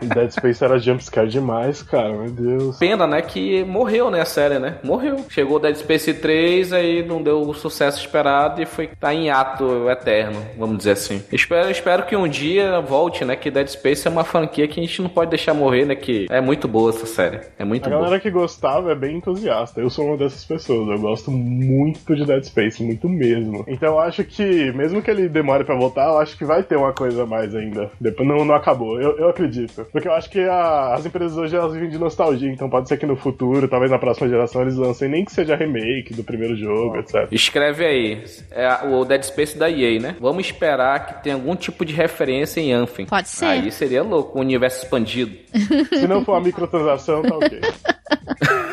Dead Space era jumpscare demais, cara, meu Deus. Pena, né, que morreu, né, a série, né? Morreu. Chegou Dead Space 3, aí não deu o sucesso esperado e foi tá em ato eterno, vamos dizer assim. Espero, espero que um dia volte, né, que Dead Space é uma franquia que a gente não pode deixar morrer, né, que é muito boa essa série. É muito a boa. A galera que gostava é bem entusiasta. Eu sou uma dessas pessoas. Eu gosto muito de Dead Space, muito mesmo. Então eu acho que, mesmo que ele demore para voltar, eu acho que vai ter uma coisa a mais ainda. Depois não, não acabou. Eu, eu acredito. Porque eu acho que a, as empresas hoje elas vivem de nostalgia, então pode ser que no futuro, talvez na próxima geração, eles lancem nem que seja remake do primeiro jogo, etc. Escreve aí, é o Dead Space da EA, né? Vamos esperar que tenha algum tipo de referência em Anthem. Pode ser. Aí seria louco, o universo expandido. Se não for uma microtransação, tá ok.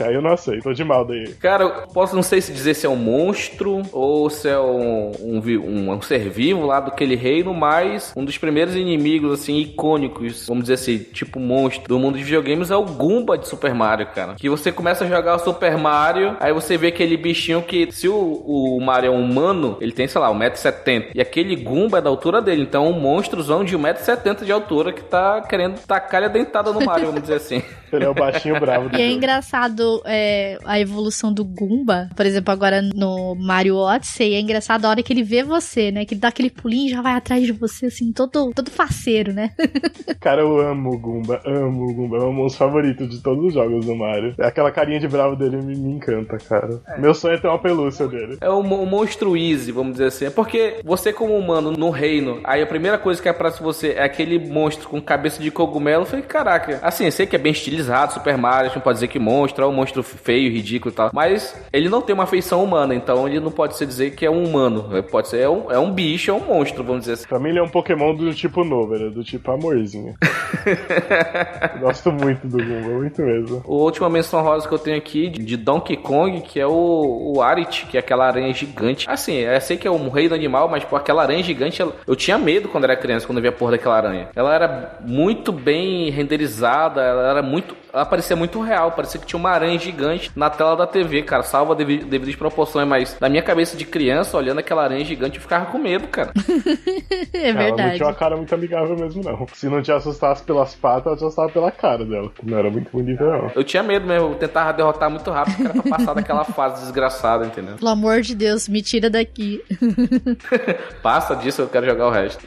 Aí eu não aceito, tô de mal daí. Cara, eu posso não sei se dizer se é um monstro ou se é um, um, um, um ser vivo lá do aquele reino, mas um dos primeiros inimigos, assim, icônicos, vamos dizer assim, tipo monstro do mundo de videogames é o Goomba de Super Mario, cara. Que você começa a jogar o Super Mario, aí você vê aquele bichinho que, se o, o Mario é um humano, ele tem, sei lá, 1,70m. E aquele Goomba é da altura dele, então um monstrozão de 1,70m de altura que tá querendo tacar a dentada no Mario, vamos dizer assim. Ele é o baixinho bravo do E é jogo. engraçado é, a evolução do Goomba. Por exemplo, agora no Mario Odyssey, é engraçado a hora que ele vê você, né? Que ele dá aquele pulinho e já vai atrás de você, assim, todo, todo faceiro, né? Cara, eu amo o Goomba, amo o Goomba. É o meu favorito de todos os jogos do Mario. Aquela carinha de bravo dele me, me encanta, cara. Meu sonho é ter uma pelúcia dele. É o, o monstro easy, vamos dizer assim. É porque você, como humano, no reino, aí a primeira coisa que aparece você é aquele monstro com cabeça de cogumelo. Eu falei, caraca, assim, eu sei que é bem estilizado, Super Mario, a gente não pode dizer que monstro é um monstro feio, ridículo e tal. Mas ele não tem uma feição humana, então ele não pode se dizer que é um humano. Pode ser, é um, é um bicho, é um monstro, vamos dizer assim. Pra mim ele é um Pokémon do tipo novo, ele é do tipo amorzinho. Gosto muito do Goomba, muito mesmo. A última menção rosa que eu tenho aqui de Donkey Kong, que é o, o Arit, que é aquela aranha gigante. Assim, eu sei que é um rei do animal, mas pô, aquela aranha gigante, ela- eu tinha medo quando era criança, quando eu via a porra daquela aranha. Ela era muito bem renderizada, ela era muito. Ela parecia muito real, parecia que tinha uma aranha gigante na tela da TV, cara. Salva devi- devidas proporções, mas na minha cabeça de criança, olhando aquela aranha gigante, eu ficava com medo, cara. é Ela não verdade. tinha uma cara muito amigável mesmo, não. Se não te assustasse pelas patas, ela te assustava pela cara dela. Não era muito bonita, não. Eu tinha medo mesmo, eu tentava derrotar muito rápido, era pra passar daquela fase desgraçada, entendeu? Pelo amor de Deus, me tira daqui. Passa disso, eu quero jogar o resto.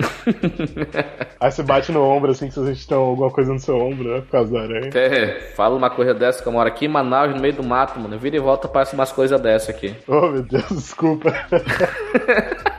Aí você bate no ombro, assim, que vocês estão alguma coisa no seu ombro, né? Por causa da aranha. É, fala uma coisa dessa que eu moro aqui em Manaus, no meio do mato, mano. Vira e volta, parece umas coisas dessa aqui. Oh, meu Deus, desculpa.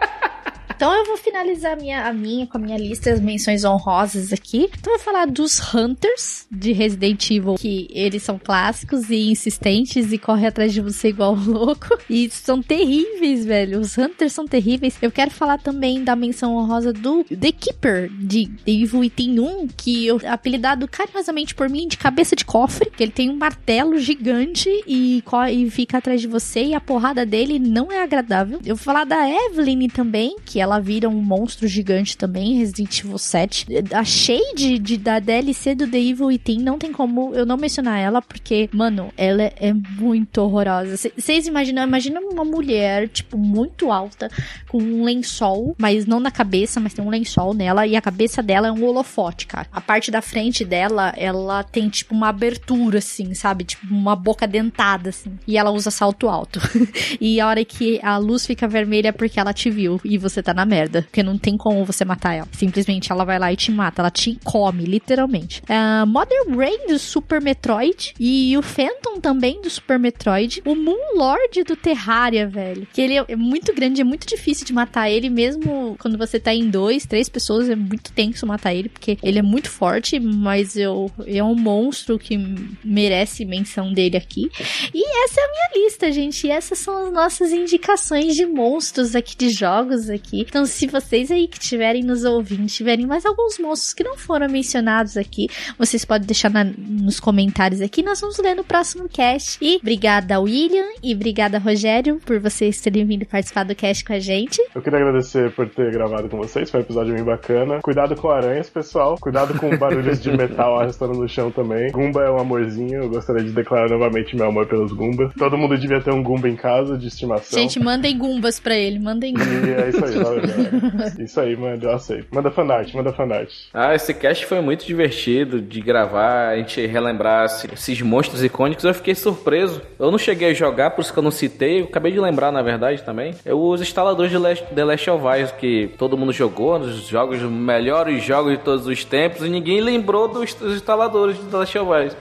Então eu vou finalizar a minha, a minha com a minha lista as menções honrosas aqui. Então eu vou falar dos Hunters de Resident Evil, que eles são clássicos e insistentes e correm atrás de você igual louco. E são terríveis, velho. Os Hunters são terríveis. Eu quero falar também da menção honrosa do The Keeper de Evil Item 1, que eu apelidado carinhosamente por mim de cabeça de cofre, que ele tem um martelo gigante e, e fica atrás de você e a porrada dele não é agradável. Eu vou falar da Evelyn também, que ela vira um monstro gigante também, Resident Evil 7. Achei de, de- da DLC do The Evil Item, não tem como eu não mencionar ela, porque, mano, ela é, é muito horrorosa. Vocês imaginam, imagina uma mulher, tipo, muito alta, com um lençol, mas não na cabeça, mas tem um lençol nela, e a cabeça dela é um holofote, cara. A parte da frente dela, ela tem, tipo, uma abertura, assim, sabe? Tipo, uma boca dentada, assim. E ela usa salto alto. e a hora que a luz fica vermelha é porque ela te viu e você tá na merda. Porque não tem como você matar ela. Simplesmente ela vai lá e te mata. Ela te come, literalmente. Uh, Mother Brain do Super Metroid. E o Phantom também do Super Metroid. O Moon Lord do Terraria, velho. Que ele é muito grande, é muito difícil de matar ele, mesmo quando você tá em dois, três pessoas, é muito tenso matar ele, porque ele é muito forte, mas eu, é um monstro que merece menção dele aqui. E essa é a minha lista, gente. E essas são as nossas indicações de monstros aqui, de jogos aqui. Então, se vocês aí que estiverem nos ouvindo, tiverem mais alguns monstros que não foram mencionados aqui, vocês podem deixar na, nos comentários aqui. Nós vamos ler no próximo cast. E obrigada, William, e obrigada, Rogério, por vocês terem vindo participar do cast com a gente. Eu queria agradecer por ter gravado com vocês, foi um episódio bem bacana. Cuidado com aranhas, pessoal. Cuidado com barulhos de metal arrastando no chão também. Gumba é um amorzinho, eu gostaria de declarar novamente meu amor pelos Gumbas. Todo mundo devia ter um Gumba em casa de estimação. Gente, mandem Gumbas pra ele, mandem Gumbas. E é isso aí, valeu, galera. Isso aí, manda, eu aceito. Manda fanart, manda fanart. Ah, esse cast foi muito divertido de gravar, a gente relembrar esses monstros icônicos. Eu fiquei surpreso. Eu não cheguei a jogar, por isso que eu não citei. Eu acabei de lembrar, na verdade, também. Eu os instaladores de The Last of Us, que todo mundo jogou, nos jogos, melhores jogos de todos os tempos, e ninguém lembrou dos, dos instaladores de The Last of Us.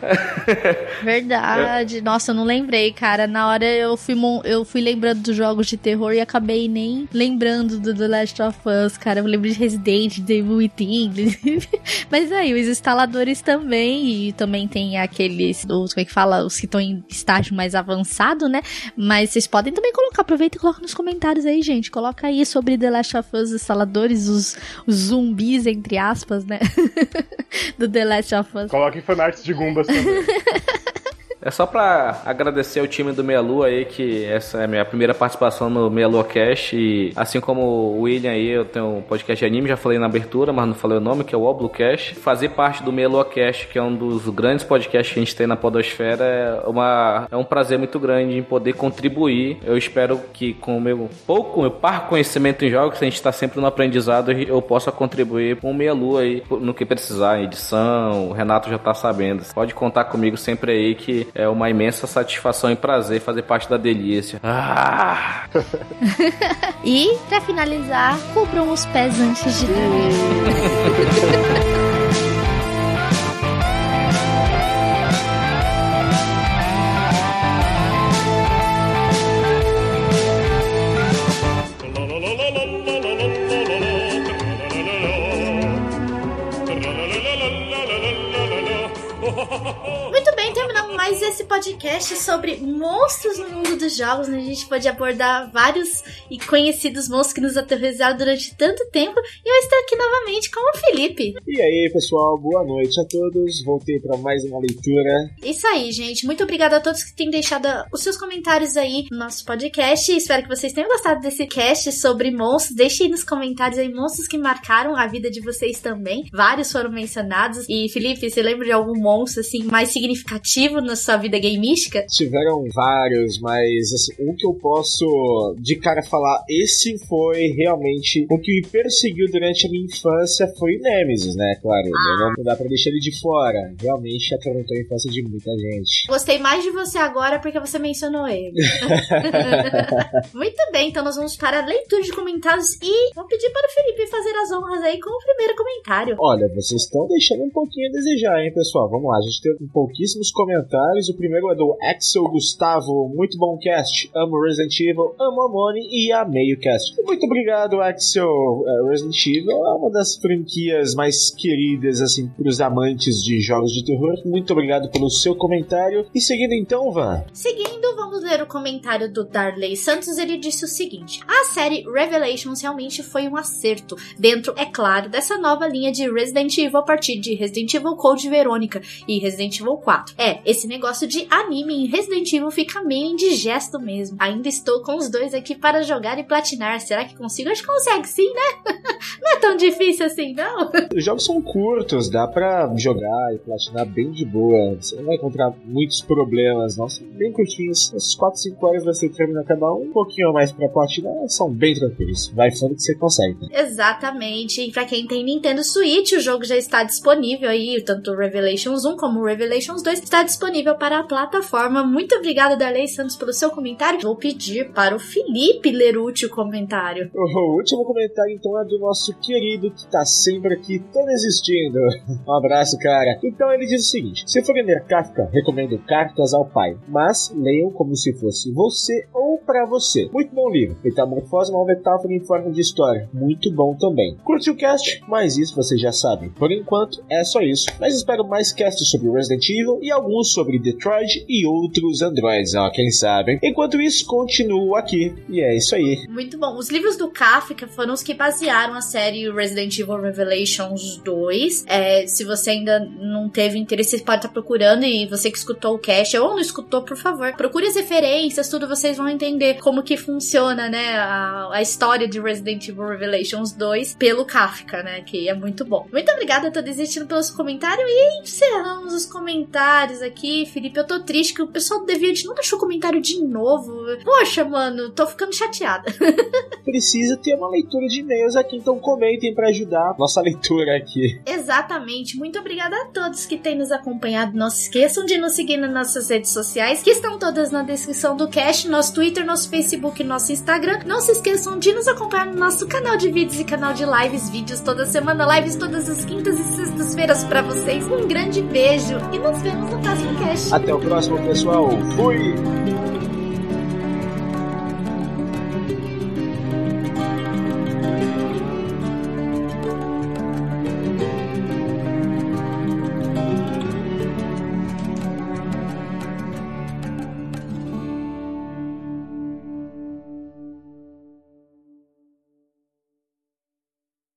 Verdade. É. Nossa, eu não lembrei, cara. Na hora eu fui, eu fui lembrando dos jogos de terror e acabei nem lembrando do The Last of Us, cara. Eu lembro de Resident, de Evil Within. Mas aí, os instaladores também, e também tem aqueles, os, como é que fala, os que estão em estágio mais avançado, né? Mas vocês podem também colocar, aproveita e coloca nos comentários aí, gente. Coloca aí sobre The Last of Us instaladores, os, os zumbis, entre aspas, né? do The Last of Us. Coloque fanarts de Gumbas também. É só pra agradecer ao time do Meia Lua aí, que essa é a minha primeira participação no Meia Lua Cash. E assim como o William aí, eu tenho um podcast de anime, já falei na abertura, mas não falei o nome, que é o Oblu Cash. Fazer parte do Meia Lua Cash, que é um dos grandes podcasts que a gente tem na Podosfera, é, uma, é um prazer muito grande em poder contribuir. Eu espero que com o meu pouco, meu par conhecimento em jogos, a gente está sempre no aprendizado, eu possa contribuir com o Meia Lua aí no que precisar, edição. O Renato já tá sabendo. Pode contar comigo sempre aí que é uma imensa satisfação e prazer fazer parte da delícia. Ah! e, para finalizar, cubram os pés antes de dormir. podcast sobre monstros no mundo dos jogos, né? A gente pode abordar vários e conhecidos monstros que nos aterrorizaram durante tanto tempo. E eu estou aqui novamente com o Felipe. E aí, pessoal, boa noite a todos. Voltei para mais uma leitura. Isso aí, gente. Muito obrigada a todos que têm deixado os seus comentários aí no nosso podcast. Espero que vocês tenham gostado desse cast sobre monstros. Deixem nos comentários aí monstros que marcaram a vida de vocês também. Vários foram mencionados. E Felipe, você lembra de algum monstro assim mais significativo na sua vida gameística? Tiveram vários, mas assim, um que eu posso de cara falar, esse foi realmente o que me perseguiu durante a minha infância foi o Nemesis, né? Claro, ah. não dá pra deixar ele de fora. Realmente atormentou a infância de muita gente. Gostei mais de você agora porque você mencionou ele. Muito bem, então nós vamos para a leitura de comentários e vou pedir para o Felipe fazer as honras aí com o primeiro comentário. Olha, vocês estão deixando um pouquinho a desejar, hein, pessoal? Vamos lá, a gente teve pouquíssimos comentários. O primeiro é do Axel Gustavo. Muito bom cast. Amo Resident Evil, amo Amone e amei o cast. Muito obrigado, Axel. É, Resident Evil é uma das franquias mais queridas, assim, pros amantes de jogos de terror. Muito obrigado pelo seu comentário. E seguindo então, Van. Seguindo, vamos ler o comentário do Darley Santos. Ele disse o seguinte: A série Revelations realmente foi um acerto. Dentro, é claro, dessa nova linha de Resident Evil a partir de Resident Evil Code Verônica e Resident Evil 4. É, esse negócio de anime em Resident Evil fica meio indigesto mesmo. Ainda estou com os dois aqui para jogar e platinar. Será que consigo? Acho que consegue sim, né? não é tão difícil assim, não. Os jogos são curtos, dá para jogar e platinar bem de boa. Você não vai encontrar muitos problemas, não. São bem curtinhos. Essas 4, 5 horas você termina cada um. Um pouquinho a mais para platinar, são bem tranquilos. Vai fundo que você consegue. Né? Exatamente. E pra quem tem Nintendo Switch, o jogo já está disponível aí, tanto o Revelations 1 como o Revelations 2 está disponível para plataforma. Muito obrigada, Darley Santos, pelo seu comentário. Vou pedir para o Felipe ler último comentário. O último comentário, então, é do nosso querido que tá sempre aqui, todo existindo. Um abraço, cara. Então ele diz o seguinte: se forem ler Kafka, recomendo Cartas ao Pai, mas leiam como se fosse você ou para você. Muito bom livro. Metamorfose é uma metáfora em forma de história. Muito bom também. Curte o cast, mas isso vocês já sabem. Por enquanto, é só isso. Mas espero mais casts sobre Resident Evil e alguns sobre Detroit e outros androids, ó, quem sabe. Enquanto isso, continuo aqui. E é isso aí. Muito bom. Os livros do Kafka foram os que basearam a série Resident Evil Revelations 2. É, se você ainda não teve interesse, você pode estar procurando e você que escutou o cast ou não escutou, por favor, procure as referências, tudo vocês vão entender como que funciona, né, a, a história de Resident Evil Revelations 2 pelo Kafka, né, que é muito bom. Muito obrigada a todos existindo pelo seu comentário e encerramos os comentários aqui. Felipe, eu tô triste que o pessoal do Deviante não deixou comentário de novo. Poxa, mano, tô ficando chateada. Precisa ter uma leitura de e-mails aqui, então comentem para ajudar nossa leitura aqui. Exatamente. Muito obrigada a todos que têm nos acompanhado. Não se esqueçam de nos seguir nas nossas redes sociais, que estão todas na descrição do cast, nosso Twitter, nosso Facebook, nosso Instagram. Não se esqueçam de nos acompanhar no nosso canal de vídeos e canal de lives, vídeos toda semana, lives todas as quintas e sextas-feiras para vocês. Um grande beijo e nos vemos no próximo cast. Até o próximo, pessoal. Fui!